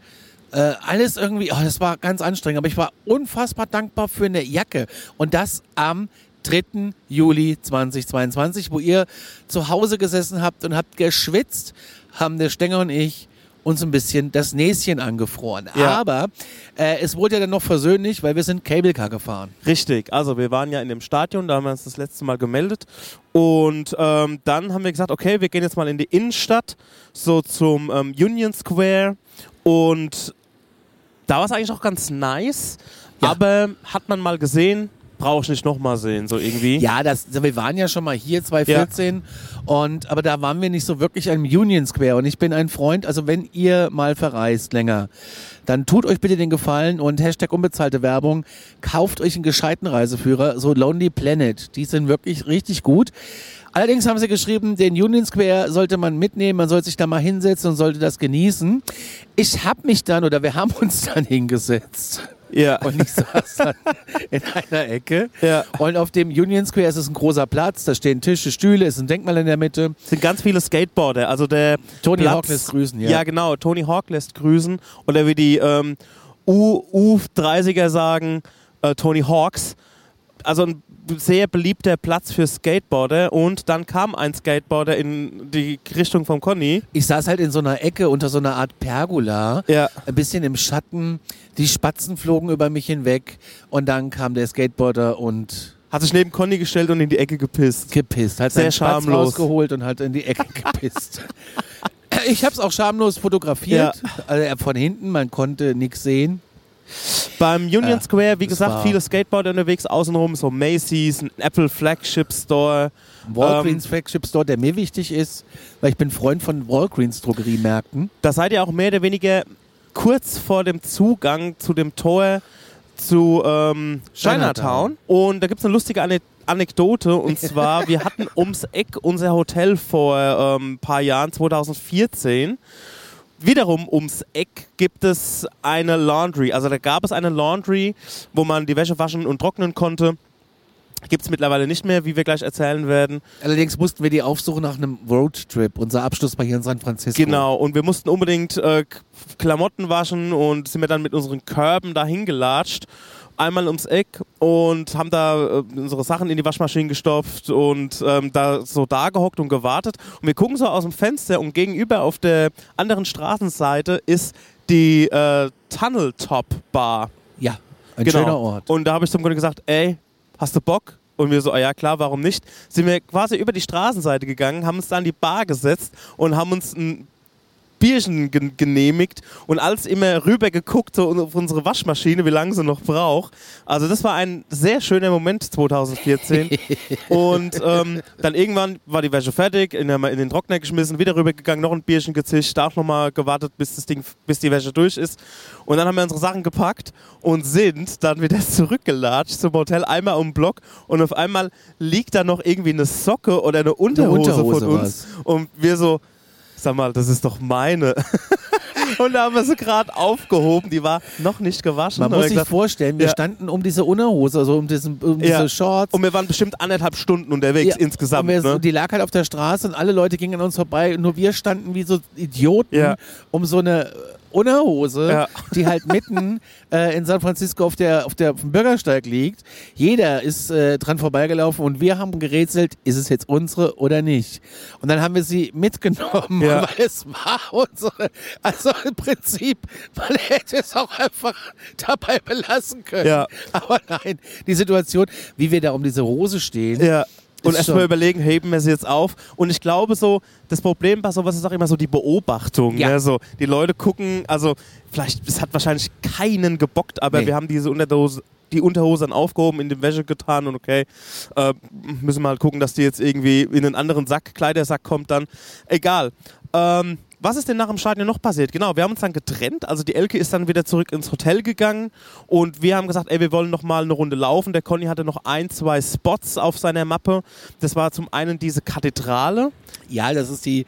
S1: Äh, alles irgendwie, oh, das war ganz anstrengend, aber ich war unfassbar dankbar für eine Jacke. Und das am 3. Juli 2022, wo ihr zu Hause gesessen habt und habt geschwitzt, haben der Stenger und ich uns ein bisschen das Näschen angefroren.
S2: Ja.
S1: Aber äh, es wurde ja dann noch versöhnlich, weil wir sind Cable Car gefahren.
S2: Richtig, also wir waren ja in dem Stadion, da haben wir uns das letzte Mal gemeldet und ähm, dann haben wir gesagt, okay, wir gehen jetzt mal in die Innenstadt, so zum ähm, Union Square und da war es eigentlich auch ganz nice,
S1: Ja.
S2: aber hat man mal gesehen, brauche ich nicht nochmal sehen, so irgendwie.
S1: Ja, das, wir waren ja schon mal hier 2014 und aber da waren wir nicht so wirklich am Union Square und ich bin ein Freund, also wenn ihr mal verreist länger, dann tut euch bitte den Gefallen und Hashtag unbezahlte Werbung, kauft euch einen gescheiten Reiseführer, so Lonely Planet, die sind wirklich richtig gut. Allerdings haben sie geschrieben, den Union Square sollte man mitnehmen, man soll sich da mal hinsetzen und sollte das genießen. Ich habe mich dann oder wir haben uns dann hingesetzt.
S2: Ja.
S1: Und ich saß dann in einer Ecke.
S2: Ja.
S1: Und auf dem Union Square ist es ein großer Platz. Da stehen Tische, Stühle, ist ein Denkmal in der Mitte.
S2: sind ganz viele Skateboarder. Also der
S1: Tony
S2: Platz,
S1: Hawk lässt grüßen, ja.
S2: Ja, genau. Tony Hawk lässt grüßen. Oder wie die ähm, U- U30er sagen, äh, Tony Hawks. Also ein sehr beliebter Platz für Skateboarder. Und dann kam ein Skateboarder in die Richtung von Conny.
S1: Ich saß halt in so einer Ecke unter so einer Art Pergola.
S2: Ja.
S1: Ein bisschen im Schatten. Die Spatzen flogen über mich hinweg. Und dann kam der Skateboarder und
S2: Hat sich neben Conny gestellt und in die Ecke gepisst.
S1: gepisst. Hat
S2: Sehr schamlos.
S1: rausgeholt und hat in die Ecke gepisst. Ich habe es auch schamlos fotografiert. Also von hinten, man konnte nichts sehen.
S2: Beim Union Square, wie gesagt, viele Skateboarder unterwegs außenrum, so Macy's, ein Apple Flagship Store.
S1: Walgreens
S2: Ähm,
S1: Flagship Store, der mir wichtig ist, weil ich bin Freund von Walgreens Drogeriemärkten.
S2: Da seid ihr auch mehr oder weniger kurz vor dem Zugang zu dem Tor zu ähm, Chinatown.
S1: Chinatown.
S2: Und da gibt es eine lustige Ane Anekdote. Und zwar, wir hatten ums Eck unser Hotel vor ein ähm, paar Jahren, 2014. Wiederum ums Eck gibt es eine Laundry. Also da gab es eine Laundry, wo man die Wäsche waschen und trocknen konnte. Gibt es mittlerweile nicht mehr, wie wir gleich erzählen werden.
S1: Allerdings mussten wir die aufsuchen nach einem Roadtrip. Unser Abschluss war hier in San Francisco.
S2: Genau, und wir mussten unbedingt äh, Klamotten waschen und sind wir dann mit unseren Körben dahin gelatscht. Einmal ums Eck und haben da äh, unsere Sachen in die Waschmaschine gestopft und ähm, da so da gehockt und gewartet. Und wir gucken so aus dem Fenster und gegenüber auf der anderen Straßenseite ist die äh, Tunnel Top Bar.
S1: Ja, ein
S2: Genau.
S1: schöner Ort.
S2: Und da habe ich zum Grunde gesagt, ey, hast du Bock? Und wir so, ah ja klar, warum nicht? Sind wir quasi über die Straßenseite gegangen, haben uns da an die Bar gesetzt und haben uns ein Bierchen gen genehmigt und alles immer rüber geguckt so auf unsere Waschmaschine, wie lange sie noch braucht. Also das war ein sehr schöner Moment 2014. und ähm, dann irgendwann war die Wäsche fertig, in, der- in den Trockner geschmissen, wieder rübergegangen, noch ein Bierchen gezischt, da auch nochmal gewartet, bis das Ding, bis die Wäsche durch ist. Und dann haben wir unsere Sachen gepackt und sind dann wieder zurückgelatscht zum Hotel, einmal um den Block und auf einmal liegt da noch irgendwie eine Socke oder eine Unterhose,
S1: Unterhose
S2: von uns. Und wir so, sag mal, das ist doch meine. und da haben wir sie gerade aufgehoben, die war noch nicht gewaschen.
S1: Man muss sich
S2: gesagt,
S1: vorstellen, wir
S2: Ja.
S1: standen um diese Unterhose, also um, diesen, um
S2: Ja.
S1: diese Shorts.
S2: und wir waren bestimmt anderthalb Stunden unterwegs
S1: Ja,
S2: insgesamt.
S1: Und wir,
S2: ne?
S1: Die lag halt auf der Straße und alle Leute gingen an uns vorbei. Und nur wir standen wie so Idioten
S2: Ja.
S1: um so eine Unterhose,
S2: Ja.
S1: die halt mitten äh, in San Francisco auf, der, auf, der, auf dem Bürgersteig liegt. Jeder ist äh, dran vorbeigelaufen und wir haben gerätselt, ist es jetzt unsere oder nicht. Und dann haben wir sie mitgenommen,
S2: Ja.
S1: weil es war unsere. Also im Prinzip, man hätte es auch einfach dabei belassen können.
S2: Ja.
S1: Aber nein, die Situation, wie wir da um diese Rose stehen.
S2: Ja. Und erstmal überlegen, heben wir sie jetzt auf. Und ich glaube so, das Problem bei sowas ist auch immer so die Beobachtung.
S1: Ja.
S2: Ne? So, die Leute gucken, also vielleicht, es hat wahrscheinlich keinen gebockt, aber
S1: Nee.
S2: wir haben diese Unterhose, die Unterhose dann aufgehoben, in die Wäsche getan und okay, äh, müssen wir halt gucken, dass die jetzt irgendwie in einen anderen Sack, Kleidersack kommt dann. Egal. Ähm, was ist denn nach dem Stadion noch passiert? Genau, wir haben uns dann getrennt. Also die Elke ist dann wieder zurück ins Hotel gegangen und wir haben gesagt, ey, wir wollen noch mal eine Runde laufen. Der Conny hatte noch ein, zwei Spots auf seiner Mappe. Das war zum einen diese Kathedrale.
S1: Ja, das ist die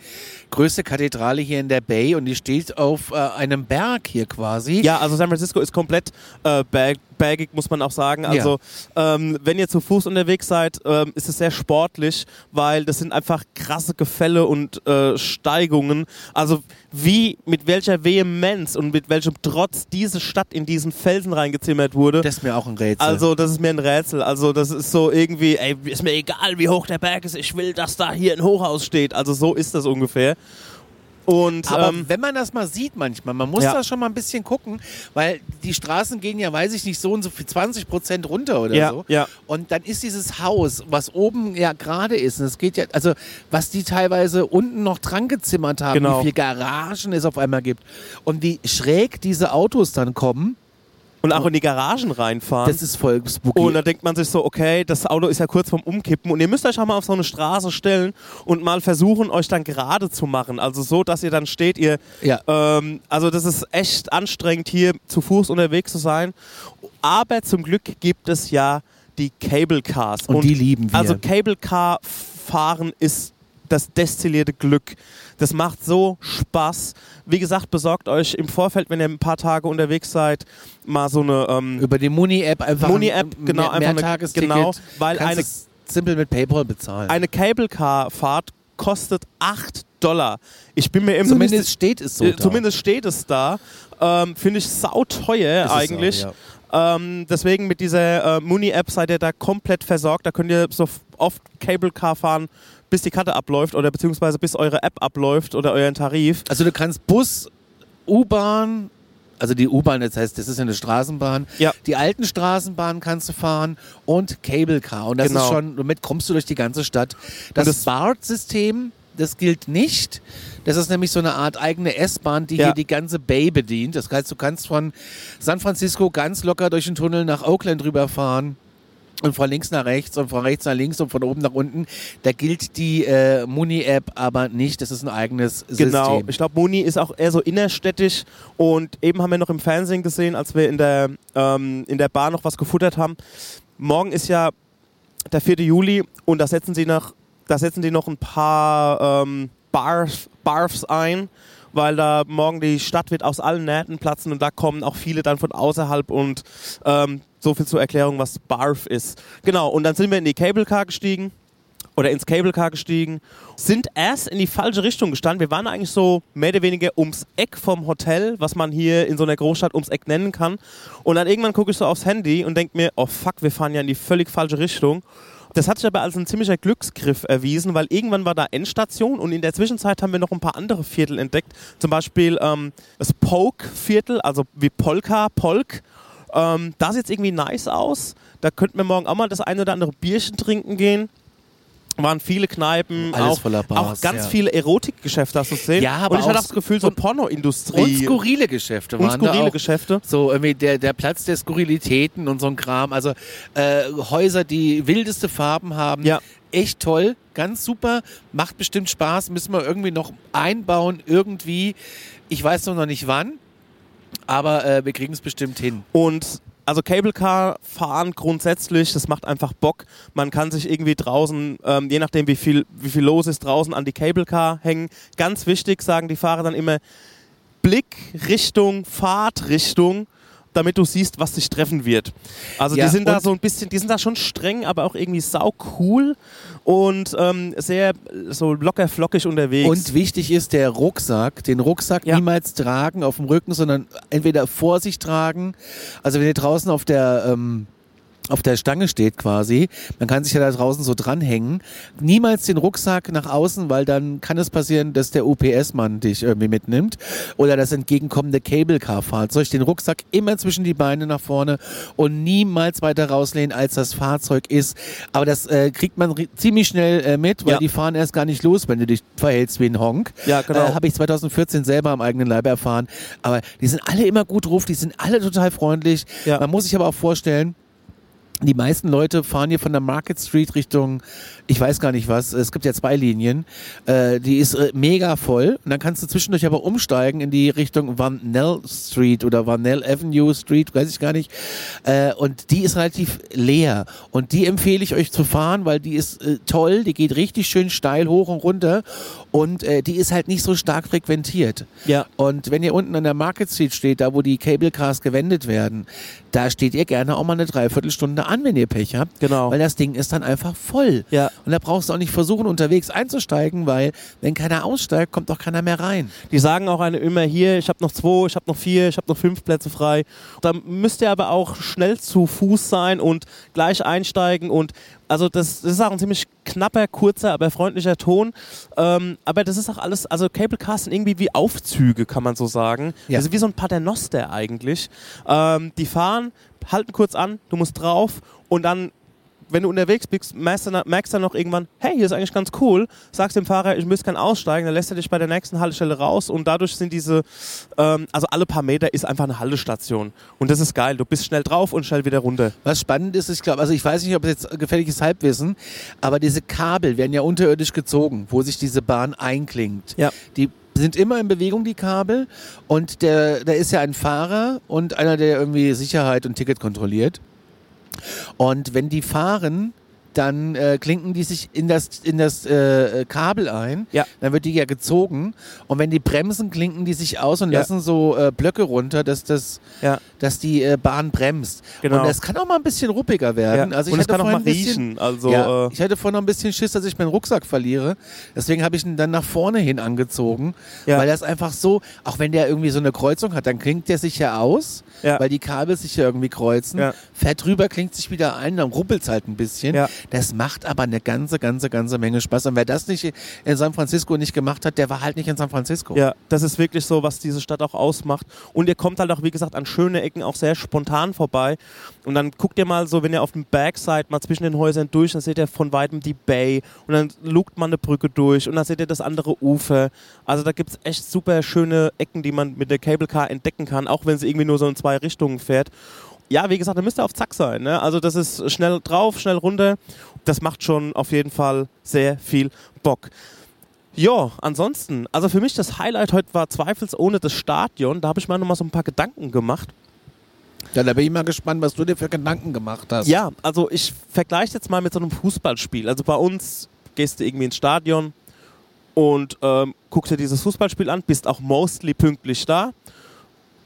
S1: größte Kathedrale hier in der Bay und die steht auf äh, einem Berg hier quasi.
S2: Ja, also San Francisco ist komplett äh, berg, bergig, muss man auch sagen. Also ähm, wenn ihr zu Fuß unterwegs seid, ähm, ist es sehr sportlich, weil das sind einfach krasse Gefälle und äh, Steigungen. Also wie, mit welcher Vehemenz und mit welchem Trotz diese Stadt in diesen Felsen reingezimmert wurde.
S1: Das ist mir auch ein Rätsel.
S2: Also, das ist mir ein Rätsel. Also, das ist so irgendwie, ey, ist mir egal, wie hoch der Berg ist, ich will, dass da hier ein Hochhaus steht. Also, so ist das ungefähr. Und,
S1: Aber
S2: ähm,
S1: wenn man das mal sieht manchmal, man muss
S2: Ja.
S1: da schon mal ein bisschen gucken, weil die Straßen gehen ja, weiß ich nicht, so und so viel 20 Prozent runter oder
S2: Ja,
S1: so.
S2: ja.
S1: Und dann ist dieses Haus, was oben ja gerade ist, und es geht ja, also was die teilweise unten noch dran gezimmert haben,
S2: Genau.
S1: wie viele Garagen es auf einmal gibt und wie schräg diese Autos dann kommen,
S2: und auch in die Garagen reinfahren.
S1: das ist voll spooky.
S2: Und da denkt man sich so, okay, das Auto ist ja kurz vorm Umkippen und ihr müsst euch auch mal auf so eine Straße stellen und mal versuchen, euch dann gerade zu machen. Also so, dass ihr dann steht, ihr,
S1: Ja.
S2: ähm, also das ist echt anstrengend, hier zu Fuß unterwegs zu sein. Aber zum Glück gibt es ja die Cable Cars.
S1: Und die lieben wir.
S2: Also Cable Car fahren ist das destillierte Glück. Das macht so Spaß. Wie gesagt, besorgt euch im Vorfeld, wenn ihr ein paar Tage unterwegs seid, mal so eine ähm,
S1: Über die Muni-App einfach
S2: Muni-App,
S1: ein
S2: genau,
S1: Mehr
S2: einfach eine-
S1: Mehrtagesticket,
S2: genau, weil eine-
S1: simpel mit PayPal bezahlen.
S2: Eine Cable Car Fahrt kostet 8 Dollar. Ich bin mir immer
S1: Zumindest
S2: nicht,
S1: steht es so
S2: äh, zumindest steht es da. Ähm, Finde ich sauteuer
S1: Ist
S2: eigentlich.
S1: auch,
S2: ähm, deswegen mit dieser äh, Muni-App seid ihr da komplett versorgt. Da könnt ihr so oft Cable Car fahren, bis die Karte abläuft oder beziehungsweise bis eure App abläuft oder euren Tarif.
S1: Also du kannst Bus, U-Bahn, also die U-Bahn, das heißt, das ist ja eine Straßenbahn.
S2: Ja.
S1: Die alten Straßenbahnen kannst du fahren und Cable Car. Und das
S2: Genau.
S1: ist schon, damit kommst du durch die ganze Stadt. Das,
S2: das-
S1: BART-System, das gilt nicht. Das ist nämlich so eine Art eigene S-Bahn, die
S2: Ja.
S1: hier die ganze Bay bedient. Das heißt, du kannst von San Francisco ganz locker durch den Tunnel nach Oakland rüberfahren. Und von links nach rechts und von rechts nach links und von oben nach unten. Da gilt die äh, Muni-App aber nicht. Das ist ein eigenes
S2: Genau,
S1: System.
S2: ich glaube, Muni ist auch eher so innerstädtisch und eben haben wir noch im Fernsehen gesehen, als wir in der, ähm, in der Bar noch was gefuttert haben. Morgen ist ja der 4. Juli und da setzen sie noch, da setzen die noch ein paar ähm, Barf, Barfs ein, weil da morgen die Stadt wird aus allen Nähten platzen und da kommen auch viele dann von außerhalb und ähm, so viel zur Erklärung, was Barf ist. Genau, und dann sind wir in die Cable Car gestiegen oder ins Cable Car gestiegen, sind erst in die falsche Richtung gestanden. Wir waren eigentlich so mehr oder weniger ums Eck vom Hotel, was man hier in so einer Großstadt ums Eck nennen kann. Und dann irgendwann gucke ich so aufs Handy und denke mir, oh fuck, wir fahren ja in die völlig falsche Richtung. Das hat sich aber als ein ziemlicher Glücksgriff erwiesen, weil irgendwann war da Endstation und in der Zwischenzeit haben wir noch ein paar andere Viertel entdeckt. Zum Beispiel ähm, das Polk-Viertel, also wie Polka, Polk. Ähm, da sieht es irgendwie nice aus. Da könnten wir morgen auch mal das eine oder andere Bierchen trinken gehen. Waren viele Kneipen,
S1: Alles
S2: auch,
S1: voller Bars,
S2: auch ganz
S1: ja.
S2: viele Erotikgeschäfte, hast du gesehen?
S1: Ja, aber
S2: Und ich hatte
S1: auch
S2: das Gefühl, so Pornoindustrie.
S1: Und skurrile Geschäfte
S2: Und
S1: waren da
S2: skurrile. Geschäfte.
S1: So irgendwie der, der Platz der Skurrilitäten und so ein Kram. Also äh, Häuser, die wildeste Farben haben.
S2: Ja.
S1: Echt toll, ganz super, macht bestimmt Spaß, müssen wir irgendwie noch einbauen, irgendwie. Ich weiß noch nicht wann, aber äh, wir kriegen es bestimmt hin.
S2: Und also Cable Car fahren grundsätzlich, das macht einfach Bock. Man kann sich irgendwie draußen, ähm, je nachdem wie viel, wie viel los ist, draußen an die Cable Car hängen. Ganz wichtig, sagen die Fahrer dann immer, Blick, Richtung, Fahrtrichtung, damit du siehst, was dich treffen wird. Also
S1: Ja,
S2: die sind da so ein bisschen, die sind da schon streng, aber auch irgendwie sau cool und ähm, sehr so locker flockig unterwegs.
S1: Und wichtig ist der Rucksack. Den Rucksack
S2: Ja.
S1: niemals tragen auf dem Rücken, sondern entweder vor sich tragen. Also wenn ihr draußen auf der ähm, auf der Stange steht quasi, man kann sich ja da draußen so dranhängen. Niemals den Rucksack nach außen, weil dann kann es passieren, dass der UPS-Mann dich irgendwie mitnimmt oder das entgegenkommende Cable-Car-Fahrzeug. Den Rucksack immer zwischen die Beine nach vorne und niemals weiter rauslehnen, als das Fahrzeug ist. Aber das äh, kriegt man ziemlich schnell äh, mit, weil
S2: Ja.
S1: die fahren erst gar nicht los, wenn du dich verhältst wie ein Honk.
S2: Ja, genau.
S1: Äh, Habe ich 2014 selber am eigenen Leib erfahren. Aber die sind alle immer gut drauf, die sind alle total freundlich.
S2: Ja.
S1: Man muss sich aber auch vorstellen, die meisten Leute fahren hier von der Market Street Richtung, ich weiß gar nicht was, es gibt ja zwei Linien, äh, die ist äh, mega voll und dann kannst du zwischendurch aber umsteigen in die Richtung Van Nell Street oder Van Nell Avenue Street, weiß ich gar nicht, äh, und die ist relativ leer und die empfehle ich euch zu fahren, weil die ist äh, toll, die geht richtig schön steil hoch und runter und äh, die ist halt nicht so stark frequentiert.
S2: Ja.
S1: Und wenn ihr unten an der Market Street steht, da wo die Cable Cars gewendet werden, da steht ihr gerne auch mal eine Dreiviertelstunde an, wenn ihr Pech habt.
S2: Genau.
S1: Weil das Ding ist dann einfach voll.
S2: Ja.
S1: Und da brauchst du auch nicht versuchen, unterwegs einzusteigen, weil wenn keiner aussteigt, kommt auch keiner mehr rein.
S2: Die sagen auch eine immer hier, ich habe noch zwei, ich habe noch vier, ich habe noch fünf Plätze frei. Da müsst ihr aber auch schnell zu Fuß sein und gleich einsteigen und also das, das ist auch ein ziemlich knapper, kurzer, aber freundlicher Ton. Ähm, aber das ist auch alles, also Cable Cars sind irgendwie wie Aufzüge, kann man so sagen.
S1: Ja.
S2: Also wie so ein Paternoster eigentlich. Ähm, die fahren, halten kurz an, du musst drauf und dann wenn du unterwegs bist, merkst du, merkst du dann noch irgendwann, hey, hier ist eigentlich ganz cool, sagst dem Fahrer, ich müsste gern aussteigen, dann lässt er dich bei der nächsten Haltestelle raus und dadurch sind diese, ähm, also alle paar Meter ist einfach eine Haltestation. Und das ist geil, du bist schnell drauf und schnell wieder runter.
S1: Was spannend ist, ich glaube, also ich weiß nicht, ob es jetzt gefährliches Halbwissen, aber diese Kabel werden ja unterirdisch gezogen, wo sich diese Bahn einklingt.
S2: Ja.
S1: Die sind immer in Bewegung, die Kabel. Und der, da ist ja ein Fahrer und einer, der irgendwie Sicherheit und Ticket kontrolliert. Und wenn die fahren, dann äh, klinken die sich in das, in das äh, Kabel ein.
S2: Ja.
S1: Dann wird die ja gezogen. Und wenn die bremsen, klinken die sich aus und
S2: Ja.
S1: lassen so äh, Blöcke runter, dass, das,
S2: Ja.
S1: dass die äh, Bahn bremst.
S2: Genau.
S1: Und das kann auch mal ein bisschen ruppiger werden.
S2: Ja.
S1: Also ich
S2: und es
S1: hatte
S2: kann auch mal
S1: ein bisschen,
S2: riechen. Also, äh,
S1: ich hatte vorhin noch ein bisschen Schiss, dass ich meinen Rucksack verliere. Deswegen habe ich ihn dann nach vorne hin angezogen.
S2: Ja.
S1: Weil das einfach so, auch wenn der irgendwie so eine Kreuzung hat, dann klingt der sich ja aus, weil die Kabel sich ja irgendwie kreuzen. Fährt rüber, klingt sich wieder ein, dann ruppelt es halt ein bisschen. Das macht aber eine ganze, ganze, ganze Menge Spaß. Und wer das nicht in San Francisco nicht gemacht hat, der war halt nicht in San Francisco.
S2: Ja, das ist wirklich so, was diese Stadt auch ausmacht. Und ihr kommt halt auch, wie gesagt, an schöne Ecken auch sehr spontan vorbei. Und dann guckt ihr mal so, wenn ihr auf dem Backside mal zwischen den Häusern durch, dann seht ihr von weitem die Bay und dann lugt man eine Brücke durch und dann seht ihr das andere Ufer. Also da gibt es echt super schöne Ecken, die man mit der Cable Car entdecken kann, auch wenn sie irgendwie nur so in zwei Richtungen fährt. Ja, wie gesagt, da müsst ihr auf Zack sein. Ne? Also das ist schnell drauf, schnell runter. Das macht schon auf jeden Fall sehr viel Bock. Ja, ansonsten, also für mich das Highlight heute war zweifelsohne das Stadion. Da habe ich mir nochmal so ein paar Gedanken gemacht.
S1: Ja, da bin ich mal gespannt, was du dir für Gedanken gemacht hast.
S2: Ja, also ich vergleiche jetzt mal mit so einem Fußballspiel. Also bei uns gehst du irgendwie ins Stadion und ähm, guckst dir dieses Fußballspiel an, bist auch mostly pünktlich da.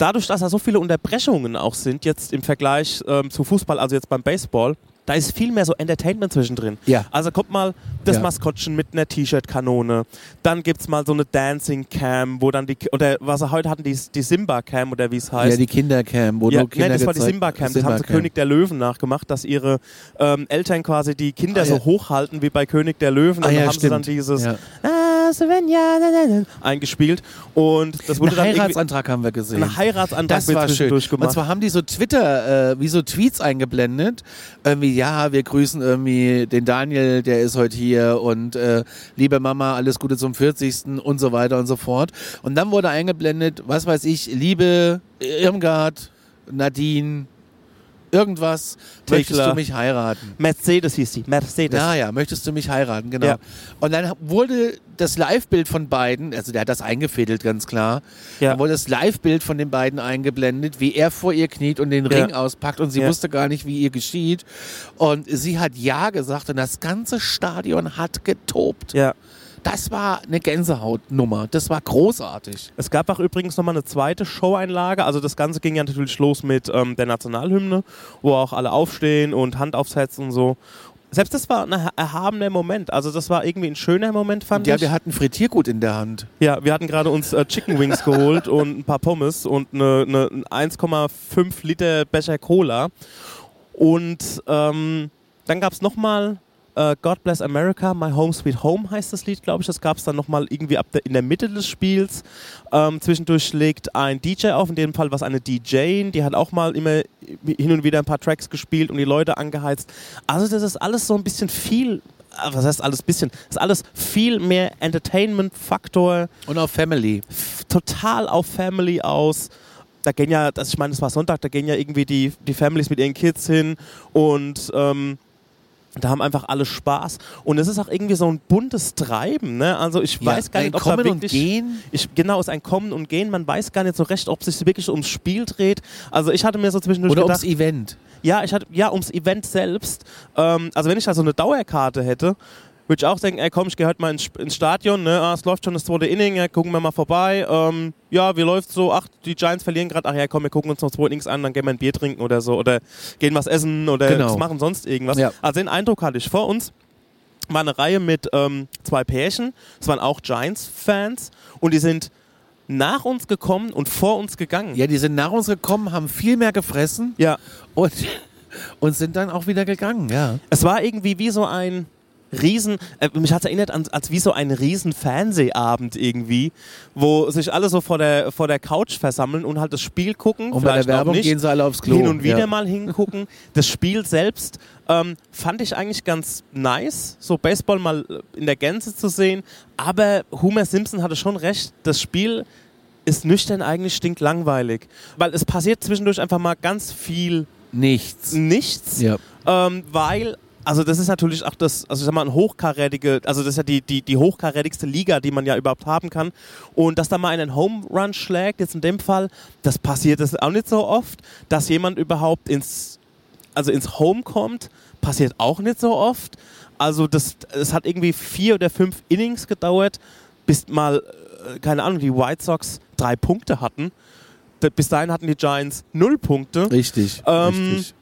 S2: Dadurch, dass da so viele Unterbrechungen auch sind, jetzt im Vergleich ähm, zu Fußball, also jetzt beim Baseball, da ist viel mehr so Entertainment zwischendrin.
S1: Ja.
S2: Also kommt mal das
S1: Ja.
S2: Maskottchen mit einer T-Shirt-Kanone. Dann gibt es mal so eine Dancing-Cam, wo dann die, oder was sie heute hatten, die, die Simba-Cam oder wie es heißt.
S1: Ja, die Kindercam, wo
S2: Ja,
S1: Kinder
S2: nee, das war die
S1: gezeigt-
S2: Simba-Camp. Das haben sie
S1: Simba-Cam.
S2: König der Löwen nachgemacht, dass ihre ähm, Eltern quasi die Kinder
S1: Ah,
S2: so
S1: ja.
S2: hochhalten wie bei König der Löwen.
S1: Ah,
S2: Und dann
S1: ja,
S2: haben sie dann
S1: stimmt.
S2: dieses
S1: Ja.
S2: ah, Svenja, na, na, na, eingespielt. Und das wurde
S1: Einen
S2: dann
S1: Heiratsantrag haben wir gesehen.
S2: ein Heiratsantrag
S1: Das war schön.
S2: zwischendurch
S1: Und
S2: gemacht.
S1: zwar haben die so Twitter, äh, wie so Tweets eingeblendet. Irgendwie, ja, wir grüßen irgendwie den Daniel, der ist heute hier und äh, liebe Mama, alles Gute zum 40. und so weiter und so fort. Und dann wurde eingeblendet, was weiß ich, liebe Irmgard, Nadine, irgendwas, möchtest
S2: Thekla.
S1: du mich heiraten?
S2: Mercedes hieß die. Mercedes.
S1: Ja, ja, möchtest du mich heiraten, genau.
S2: Ja.
S1: Und dann wurde das Live-Bild von beiden, also der hat das eingefädelt, ganz klar,
S2: Ja.
S1: dann wurde das Live-Bild von den beiden eingeblendet, wie er vor ihr kniet und den
S2: Ja.
S1: Ring auspackt und sie
S2: Ja.
S1: wusste gar nicht, wie ihr geschieht. Und sie hat Ja gesagt und das ganze Stadion hat getobt.
S2: Ja.
S1: Das war eine Gänsehautnummer. Das war großartig.
S2: Es gab auch übrigens nochmal eine zweite Show-Einlage. Also das Ganze ging ja natürlich los mit ähm, der Nationalhymne, wo auch alle aufstehen und Hand aufs Herz und so. Selbst das war ein erha- erhabener Moment. Also das war irgendwie ein schöner Moment, fand
S1: Ja,
S2: ich.
S1: wir hatten Frittiergut in der Hand.
S2: Ja, wir hatten gerade uns äh, Chicken Wings geholt und ein paar Pommes und eine, eine ein 1,5 Liter Becher Cola. Und ähm, dann gab es nochmal äh, God Bless America, My Home Sweet Home heißt das Lied, glaube ich. Das gab es dann nochmal irgendwie ab der, in der Mitte des Spiels. Ähm, zwischendurch legt ein DJ auf, in dem Fall was eine DJ, die hat auch mal immer hin und wieder ein paar Tracks gespielt und die Leute angeheizt. Also das ist alles so ein bisschen viel, äh, was heißt alles bisschen, das ist alles viel mehr Entertainment-Faktor
S1: Und auch Family.
S2: total auf Family aus. da gehen ja, das, ich meine, es war Sonntag, da gehen ja irgendwie die, die Families mit ihren Kids hin und ähm, da haben einfach alle Spaß. Und es ist auch irgendwie so ein buntes Treiben. Ne? Also ich
S1: Ja,
S2: weiß gar
S1: ein
S2: nicht, ob da
S1: Kommen und
S2: wirklich...
S1: Gehen.
S2: Ich, genau, es ist ein Kommen und Gehen. Man weiß gar nicht so recht, ob es sich wirklich ums Spiel dreht. Also ich hatte mir so zwischendurch
S1: Oder
S2: gedacht...
S1: ums Event.
S2: Ja, ich hatte, ja, ums Event selbst. Ähm, also wenn ich da so eine Dauerkarte hätte, würde ich auch denken, ey komm, ich gehe heute mal ins, ins Stadion, ne? ah, es läuft schon das zweite Inning, ja, gucken wir mal vorbei. Ähm, ja, wie läuft's so? Ach, die Giants verlieren gerade, ach ja, komm, wir gucken uns noch zwei Innings an, dann gehen wir ein Bier trinken oder so. Oder gehen was essen oder
S1: Genau.
S2: machen sonst irgendwas.
S1: Ja.
S2: Also den Eindruck hatte ich vor uns. War eine Reihe mit ähm, zwei Pärchen, das waren auch Giants-Fans und die sind nach uns gekommen und vor uns gegangen.
S1: Ja, die sind nach uns gekommen, haben viel mehr gefressen
S2: ja.
S1: und, und sind dann auch wieder gegangen, ja.
S2: Es war irgendwie wie so ein Riesen, äh, mich hat es erinnert an, als wie so ein riesen Fernsehabend irgendwie, wo sich alle so vor der, vor der Couch versammeln und halt das Spiel gucken.
S1: Und bei der Werbung
S2: nicht,
S1: gehen sie alle aufs Klo.
S2: hin und wieder
S1: ja.
S2: mal hingucken. Das Spiel selbst ähm, fand ich eigentlich ganz nice, so Baseball mal in der Gänze zu sehen. Aber Homer Simpson hatte schon recht, das Spiel ist nüchtern eigentlich stinklangweilig. Weil es passiert zwischendurch einfach mal ganz viel
S1: Nichts.
S2: nichts
S1: Ja.
S2: ähm, weil also das ist natürlich auch das, also ich sag mal, ein hochkarätige, also das ist ja die, die, die hochkarätigste Liga, die man ja überhaupt haben kann. Und dass da mal einen Home Run schlägt, jetzt in dem Fall, das passiert das auch nicht so oft. Dass jemand überhaupt ins, also ins Home kommt, passiert auch nicht so oft. Also das, es hat irgendwie vier oder fünf Innings gedauert, bis mal, äh, keine Ahnung, die White Sox drei Punkte hatten. Bis dahin hatten die Giants null Punkte.
S1: Richtig.
S2: Ähm,
S1: richtig.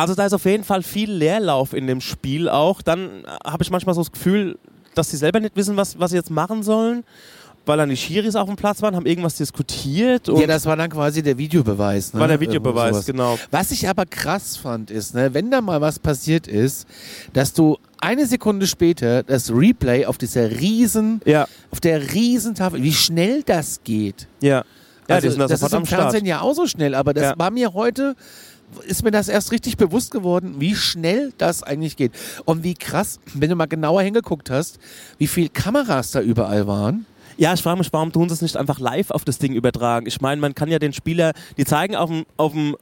S2: Also da ist auf jeden Fall viel Leerlauf in dem Spiel auch. Dann äh, habe ich manchmal so das Gefühl, dass sie selber nicht wissen, was, was sie jetzt machen sollen, weil dann die Schiris auf dem Platz waren, haben irgendwas diskutiert. Und
S1: Ja, das war dann quasi der Videobeweis. Ne?
S2: war der Videobeweis,
S1: sowas.
S2: genau.
S1: Was ich aber krass fand, ist, ne, wenn da mal was passiert ist, dass du eine Sekunde später das Replay auf dieser riesen,
S2: Ja,
S1: auf der riesen Tafel, wie schnell das geht.
S2: ja. Ja,
S1: also, das
S2: sofort
S1: ist
S2: am
S1: im
S2: Start.
S1: Fernsehen ja auch so schnell, aber das
S2: Ja.
S1: war mir heute, ist mir das erst richtig bewusst geworden, wie schnell das eigentlich geht. Und wie krass, wenn du mal genauer hingeguckt hast, wie viele Kameras da überall waren.
S2: Ja, ich frage mich, warum tun sie es nicht einfach live auf das Ding übertragen? Ich meine, man kann ja den Spieler, die zeigen auf dem, auf dem,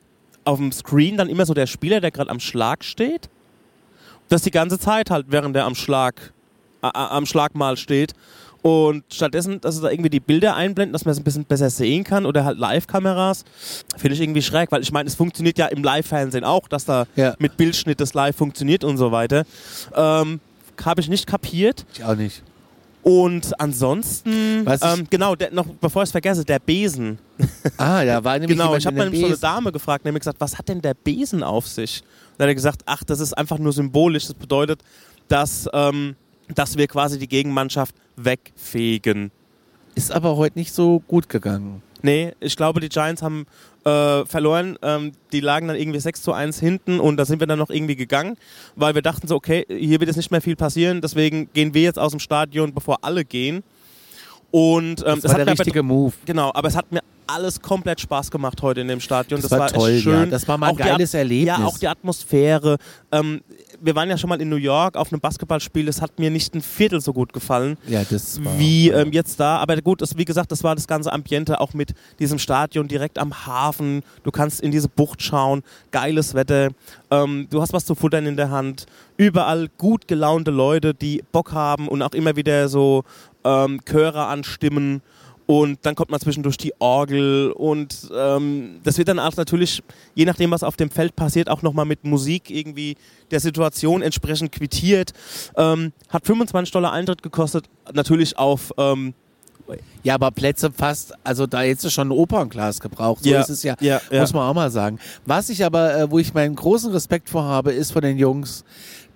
S2: auf dem Screen dann immer so der Spieler, der gerade am Schlag steht. Das die ganze Zeit halt, während der am Schlag, a- am Schlagmal steht. Und stattdessen, dass sie da irgendwie die Bilder einblenden, dass man es ein bisschen besser sehen kann oder halt Live-Kameras, finde ich irgendwie schräg, weil ich meine, es funktioniert ja im Live-Fernsehen auch, dass da
S1: Ja.
S2: mit Bildschnitt das live funktioniert und so weiter. Ähm, Habe ich nicht kapiert.
S1: Ich auch nicht.
S2: Und ansonsten,
S1: Was
S2: ähm, genau, der, noch bevor ich es vergesse, der Besen.
S1: Ah, da war nämlich
S2: Genau, ich habe mal
S1: einem
S2: so eine. Dame gefragt, nämlich gesagt, was hat denn der Besen auf sich? Dann hat er gesagt, ach, das ist einfach nur symbolisch. Das bedeutet, dass, ähm, dass wir quasi die Gegenmannschaft wegfegen.
S1: Ist aber heute nicht so gut gegangen.
S2: Nee, ich glaube, die Giants haben äh, verloren. Ähm, die lagen dann irgendwie 6 zu 1 hinten und da sind wir dann noch irgendwie gegangen, weil wir dachten so, okay, hier wird jetzt nicht mehr viel passieren, deswegen gehen wir jetzt aus dem Stadion, bevor alle gehen. Und ähm,
S1: Das war der richtige Move.
S2: Genau, aber es hat mir alles komplett Spaß gemacht heute in dem Stadion.
S1: Das
S2: Das,
S1: war
S2: war,
S1: toll,
S2: schön.
S1: ja. Das war mal ein
S2: Auch
S1: geiles Erlebnis.
S2: Ja, auch die Atmosphäre. Ähm, wir waren ja schon mal in New York auf einem Basketballspiel. Es hat mir nicht ein Viertel so gut gefallen
S1: Ja, das war.
S2: wie ähm, jetzt da. Aber gut, das, wie gesagt, das war das ganze Ambiente auch mit diesem Stadion direkt am Hafen. Du kannst in diese Bucht schauen, geiles Wetter. Ähm, du hast was zu futtern in der Hand. Überall gut gelaunte Leute, die Bock haben und auch immer wieder so ähm, Chöre anstimmen. Und dann kommt man zwischendurch die Orgel und ähm, das wird dann auch natürlich, je nachdem, was auf dem Feld passiert, auch nochmal mit Musik irgendwie der Situation entsprechend quittiert. Ähm, hat 25 Dollar Eintritt gekostet, natürlich auf ähm,
S1: Ja, aber Plätze fast, also da hättest du schon ein Opernglas gebraucht. So
S2: Ja,
S1: ist es ja,
S2: ja, ja.
S1: muss man auch mal sagen. Was ich aber, äh, wo ich meinen großen Respekt vor habe, ist von den Jungs,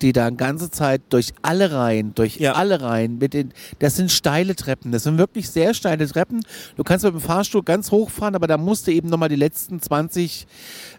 S1: die da eine ganze Zeit durch alle Reihen, durch
S2: Ja.
S1: alle Reihen, mit den, das sind steile Treppen, das sind wirklich sehr steile Treppen. Du kannst mit dem Fahrstuhl ganz hochfahren, aber da musste eben nochmal die letzten 20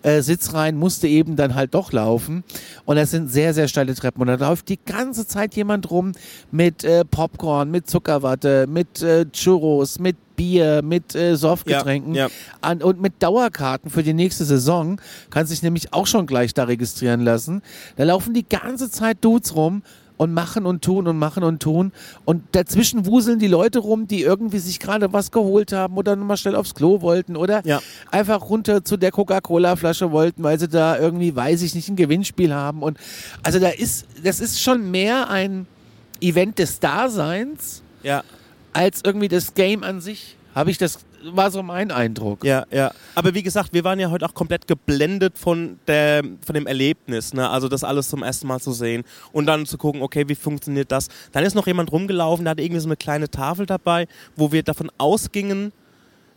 S1: äh, Sitzreihen, musste eben dann halt doch laufen. Und das sind sehr, sehr steile Treppen. Und da läuft die ganze Zeit jemand rum mit äh, Popcorn, mit Zuckerwatte, mit äh, Churros, mit Bier, mit äh, Softgetränken
S2: Ja, ja.
S1: An, und mit Dauerkarten für die nächste Saison. Kannst dich nämlich auch schon gleich da registrieren lassen. Da laufen die ganze Zeit Dudes rum und machen und tun und machen und tun. Und dazwischen wuseln die Leute rum, die irgendwie sich gerade was geholt haben oder nochmal schnell aufs Klo wollten oder
S2: Ja.
S1: einfach runter zu der Coca-Cola-Flasche wollten, weil sie da irgendwie, weiß ich nicht, ein Gewinnspiel haben. Und also da ist, das ist schon mehr ein Event des Daseins
S2: Ja.
S1: Als irgendwie das Game an sich. Habe ich das, war so mein Eindruck.
S2: Ja, ja. Aber wie gesagt, wir waren ja heute auch komplett geblendet von, der, von dem Erlebnis. Ne? Also das alles zum ersten Mal zu sehen und dann zu gucken, okay, wie funktioniert das? Dann ist noch jemand rumgelaufen, der hatte irgendwie so eine kleine Tafel dabei, wo wir davon ausgingen,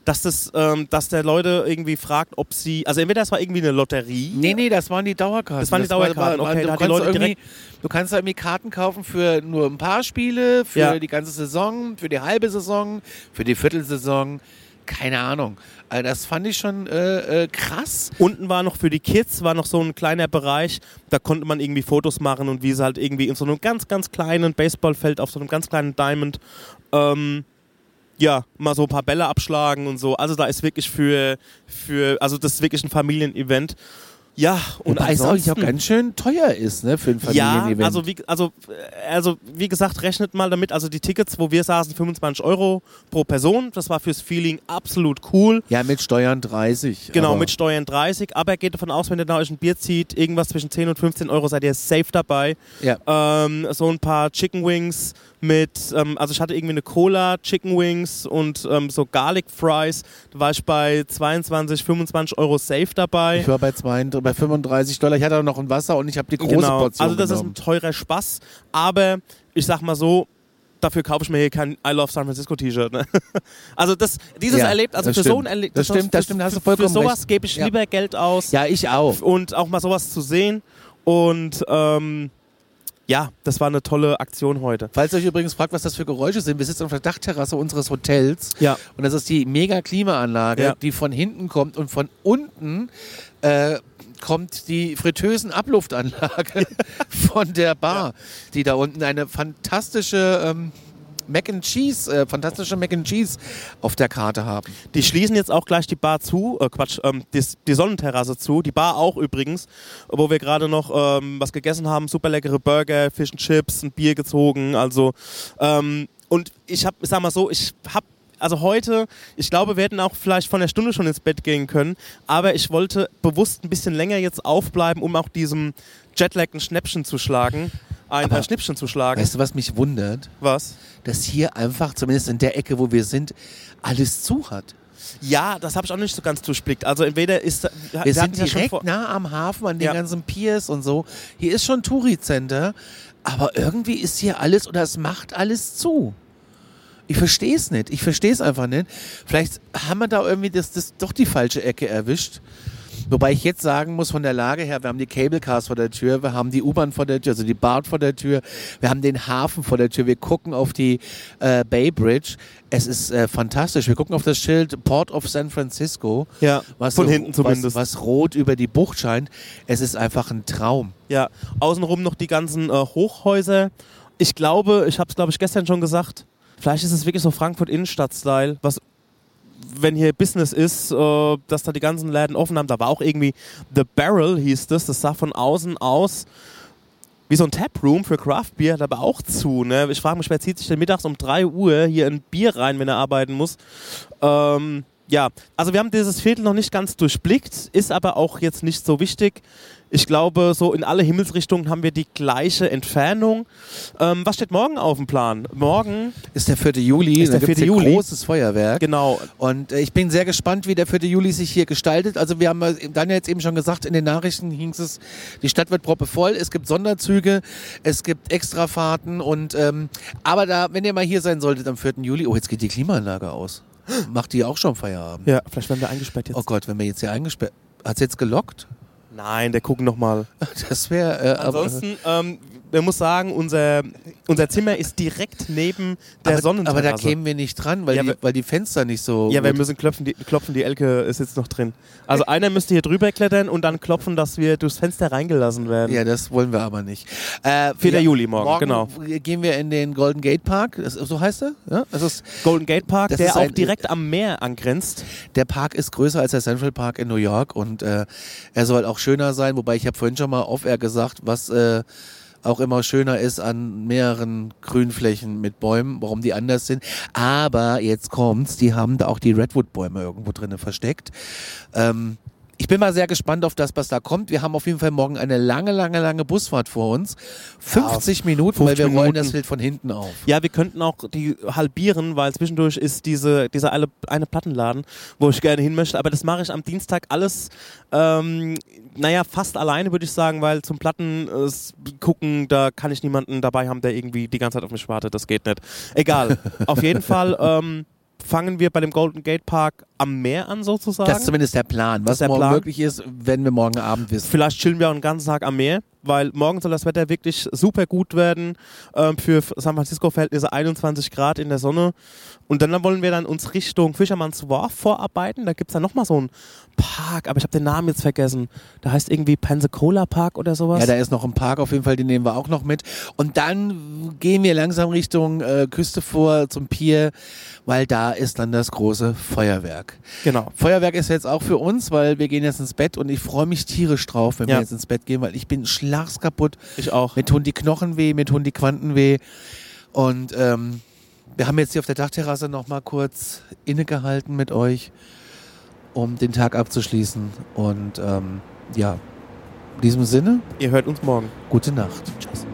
S2: dass, das, ähm, dass der Leute irgendwie fragt, ob sie, also entweder das war irgendwie eine Lotterie.
S1: Nee, nee, das waren die Dauerkarten.
S2: Das waren die Dauerkarten, okay,
S1: du,
S2: da
S1: kannst
S2: Leute
S1: irgendwie, du kannst da irgendwie Karten kaufen für nur ein paar Spiele, für
S2: Ja.
S1: die ganze Saison, für die halbe Saison, für die Viertelsaison. Keine Ahnung. Also das fand ich schon äh, äh, krass.
S2: Unten war noch für die Kids war noch so ein kleiner Bereich, da konnte man irgendwie Fotos machen und wie sie halt irgendwie in so einem ganz, ganz kleinen Baseballfeld auf so einem ganz kleinen Diamond ähm, ja, mal so ein paar Bälle abschlagen und so. Also da ist wirklich für, für also das ist wirklich ein Familienevent. Ja, und
S1: Wobei es auch
S2: ansonsten,
S1: ganz schön teuer ist, ne, für ein
S2: ja,
S1: Familienevent.
S2: also wie, also, also wie gesagt, rechnet mal damit, also die Tickets, wo wir saßen, 25 Euro pro Person, das war fürs Feeling absolut cool.
S1: ja, mit Steuern 30.
S2: Genau, mit Steuern 30, aber geht davon aus, wenn ihr da euch ein Bier zieht, irgendwas zwischen 10 und 15 Euro seid ihr safe dabei.
S1: Ja.
S2: Ähm, so ein paar Chicken Wings mit, ähm, also ich hatte irgendwie eine Cola, Chicken Wings und ähm, so Garlic Fries. Da war ich bei 22, 25 Euro safe dabei.
S1: Ich war bei, 32, bei 35 Dollar. Ich hatte auch noch ein Wasser und ich habe die große
S2: genau.
S1: Portion
S2: Also das
S1: genommen.
S2: ist ein teurer Spaß, aber ich sag mal so, dafür kaufe ich mir hier kein I Love San Francisco T-Shirt. Ne? Also das, dieses
S1: Ja,
S2: Erlebt, also für so ein
S1: stimmt.
S2: Erlebnis,
S1: Das stimmt, das stimmt, hast du vollkommen
S2: Für sowas gebe ich
S1: Ja.
S2: lieber Geld aus.
S1: ja, ich auch.
S2: und auch mal sowas zu sehen. Und ähm, ja, das war eine tolle Aktion heute.
S1: Falls ihr euch übrigens fragt, was das für Geräusche sind, wir sitzen auf der Dachterrasse unseres Hotels.
S2: Ja.
S1: Und das ist die mega Klimaanlage,
S2: Ja.
S1: die von hinten kommt und von unten äh, kommt die fritösen Abluftanlage von der Bar, die da unten eine fantastische ähm, Mac and Cheese, äh, fantastische Mac and Cheese auf der Karte haben.
S2: Die schließen jetzt auch gleich die Bar zu, äh, Quatsch, ähm, die, die Sonnenterrasse zu, die Bar auch übrigens, wo wir gerade noch ähm, was gegessen haben, super leckere Burger, Fish and Chips, ein Bier gezogen, also ähm, und ich hab, ich sag mal so, ich hab also heute, ich glaube, wir hätten auch vielleicht von der Stunde schon ins Bett gehen können, aber ich wollte bewusst ein bisschen länger jetzt aufbleiben, um auch diesem Jetlag ein Schnäppchen zu schlagen, ein
S1: Aber-
S2: Schnippchen zu schlagen.
S1: Weißt du, was mich wundert?
S2: Was?
S1: Dass hier einfach, zumindest in der Ecke, wo wir sind, alles zu hat.
S2: Ja, das habe ich auch nicht so ganz durchblickt. Also entweder ist
S1: Wir
S2: hatten
S1: sind
S2: ja schon
S1: direkt
S2: vor-
S1: nah am Hafen, an den
S2: Ja.
S1: ganzen Piers und so. Hier ist schon Touri-Center, aber irgendwie ist hier alles oder es macht alles zu. Ich verstehe es nicht. Ich verstehe es einfach nicht. Vielleicht haben wir da irgendwie das, das doch die falsche Ecke erwischt. Wobei ich jetzt sagen muss, von der Lage her, wir haben die Cable Cars vor der Tür, wir haben die U-Bahn vor der Tür, also die BART vor der Tür, wir haben den Hafen vor der Tür, wir gucken auf die äh, Bay Bridge. Es ist äh, fantastisch. Wir gucken auf das Schild Port of San Francisco.
S2: Ja,
S1: was
S2: von
S1: so-
S2: hinten zumindest.
S1: Was, was rot über die Bucht scheint. Es ist einfach ein Traum.
S2: Ja, außenrum noch die ganzen äh, Hochhäuser. Ich glaube, ich habe es glaube ich gestern schon gesagt, vielleicht ist es wirklich so Frankfurt Innenstadt-Style, was wenn hier Business ist, äh, dass da die ganzen Läden offen haben. Da war auch irgendwie The Barrel hieß das, das sah von außen aus wie so ein Taproom für Craft Beer, hat aber auch zu. Ne? Ich frage mich, wer zieht sich denn mittags um 3 Uhr hier ein Bier rein, wenn er arbeiten muss? Ähm, ja, also wir haben dieses Viertel noch nicht ganz durchblickt, ist aber auch jetzt nicht so wichtig. Ich glaube, so in alle Himmelsrichtungen haben wir die gleiche Entfernung. Ähm, was steht morgen auf dem Plan? Morgen,
S1: Ist der 4. Juli.
S2: Ist der
S1: gibt's
S2: 4.
S1: hier
S2: Juli.
S1: großes Feuerwerk.
S2: genau,
S1: Und äh, ich bin sehr gespannt, wie der 4. Juli sich hier gestaltet. Also wir haben äh, Daniel jetzt eben schon gesagt, in den Nachrichten hieß es, die Stadt wird proppevoll, es gibt Sonderzüge, es gibt Extrafahrten und ähm, aber da, wenn ihr mal hier sein solltet am 4. Juli, oh, jetzt geht die Klimaanlage aus. Macht die auch schon Feierabend?
S2: ja, vielleicht werden wir eingesperrt jetzt.
S1: Oh Gott, wenn wir jetzt hier eingesperrt. Hat's jetzt gelockt?
S2: Nein, der gucken noch mal.
S1: Das wäre. Äh, aber-
S2: Ansonsten, ähm, man muss sagen, unser, unser Zimmer ist direkt neben der
S1: aber,
S2: Sonnenterrasse.
S1: aber da kämen wir nicht dran, weil,
S2: Ja,
S1: die, weil die Fenster nicht so.
S2: Ja, wir müssen klopfen, die, klopfen, die Elke ist jetzt noch drin. Also einer müsste hier drüber klettern und dann klopfen, dass wir durchs Fenster reingelassen werden.
S1: Ja, das wollen wir aber nicht. Äh,
S2: 4.
S1: ja,
S2: Juli morgen, genau.
S1: gehen wir in den Golden Gate Park. Das, so heißt er? Ja? Das ist,
S2: Golden Gate Park, der auch
S1: ein-
S2: direkt am Meer angrenzt.
S1: der Park ist größer als der Central Park in New York und äh, er soll auch schöner sein. Wobei ich habe vorhin schon mal auf er gesagt, was, äh, auch immer schöner ist an mehreren Grünflächen mit Bäumen, warum die anders sind. Aber jetzt kommt's, die haben da auch die Redwood-Bäume irgendwo drinnen versteckt. Ähm, ich bin mal sehr gespannt auf das, was da kommt. Wir haben auf jeden Fall morgen eine lange, lange, lange Busfahrt vor uns. 50 Minuten, weil
S2: 50
S1: wir rollen
S2: Minuten.
S1: das Bild von hinten auf.
S2: Ja, wir könnten auch die halbieren, weil zwischendurch ist diese, dieser eine, eine Plattenladen, wo ich gerne hin möchte. Aber das mache ich am Dienstag alles, ähm, naja, fast alleine würde ich sagen, weil zum Platten äh, gucken, da kann ich niemanden dabei haben, der irgendwie die ganze Zeit auf mich wartet. Das geht nicht. Egal. auf jeden Fall ähm, fangen wir bei dem Golden Gate Park am Meer an sozusagen.
S1: Das ist zumindest der Plan. Was
S2: der
S1: morgen
S2: Plan.
S1: möglich ist, werden wir morgen Abend wissen.
S2: Vielleicht chillen wir auch den ganzen Tag am Meer, weil morgen soll das Wetter wirklich super gut werden. Ähm, für San Francisco-Verhältnisse 21 Grad in der Sonne. Und dann wollen wir dann uns Richtung Fischermanns Wharf vorarbeiten. Da gibt es dann nochmal so einen Park, aber ich habe den Namen jetzt vergessen. Da heißt irgendwie Pensacola Park oder sowas.
S1: Ja, da ist noch ein Park auf jeden Fall, den nehmen wir auch noch mit. Und dann gehen wir langsam Richtung äh, Küste vor zum Pier, weil da ist dann das große Feuerwerk.
S2: Genau.
S1: Feuerwerk ist jetzt auch für uns, weil wir gehen jetzt ins Bett und ich freue mich tierisch drauf, wenn
S2: Ja.
S1: wir jetzt ins Bett gehen, weil ich bin schlagskaputt.
S2: Ich auch.
S1: Mir tun die Knochen weh, mir tun die Quanten weh. Und ähm, wir haben jetzt hier auf der Dachterrasse noch mal kurz innegehalten mit euch, um den Tag abzuschließen. Und ähm, ja, in diesem Sinne,
S2: Ihr hört uns morgen.
S1: gute Nacht.
S2: Tschüss.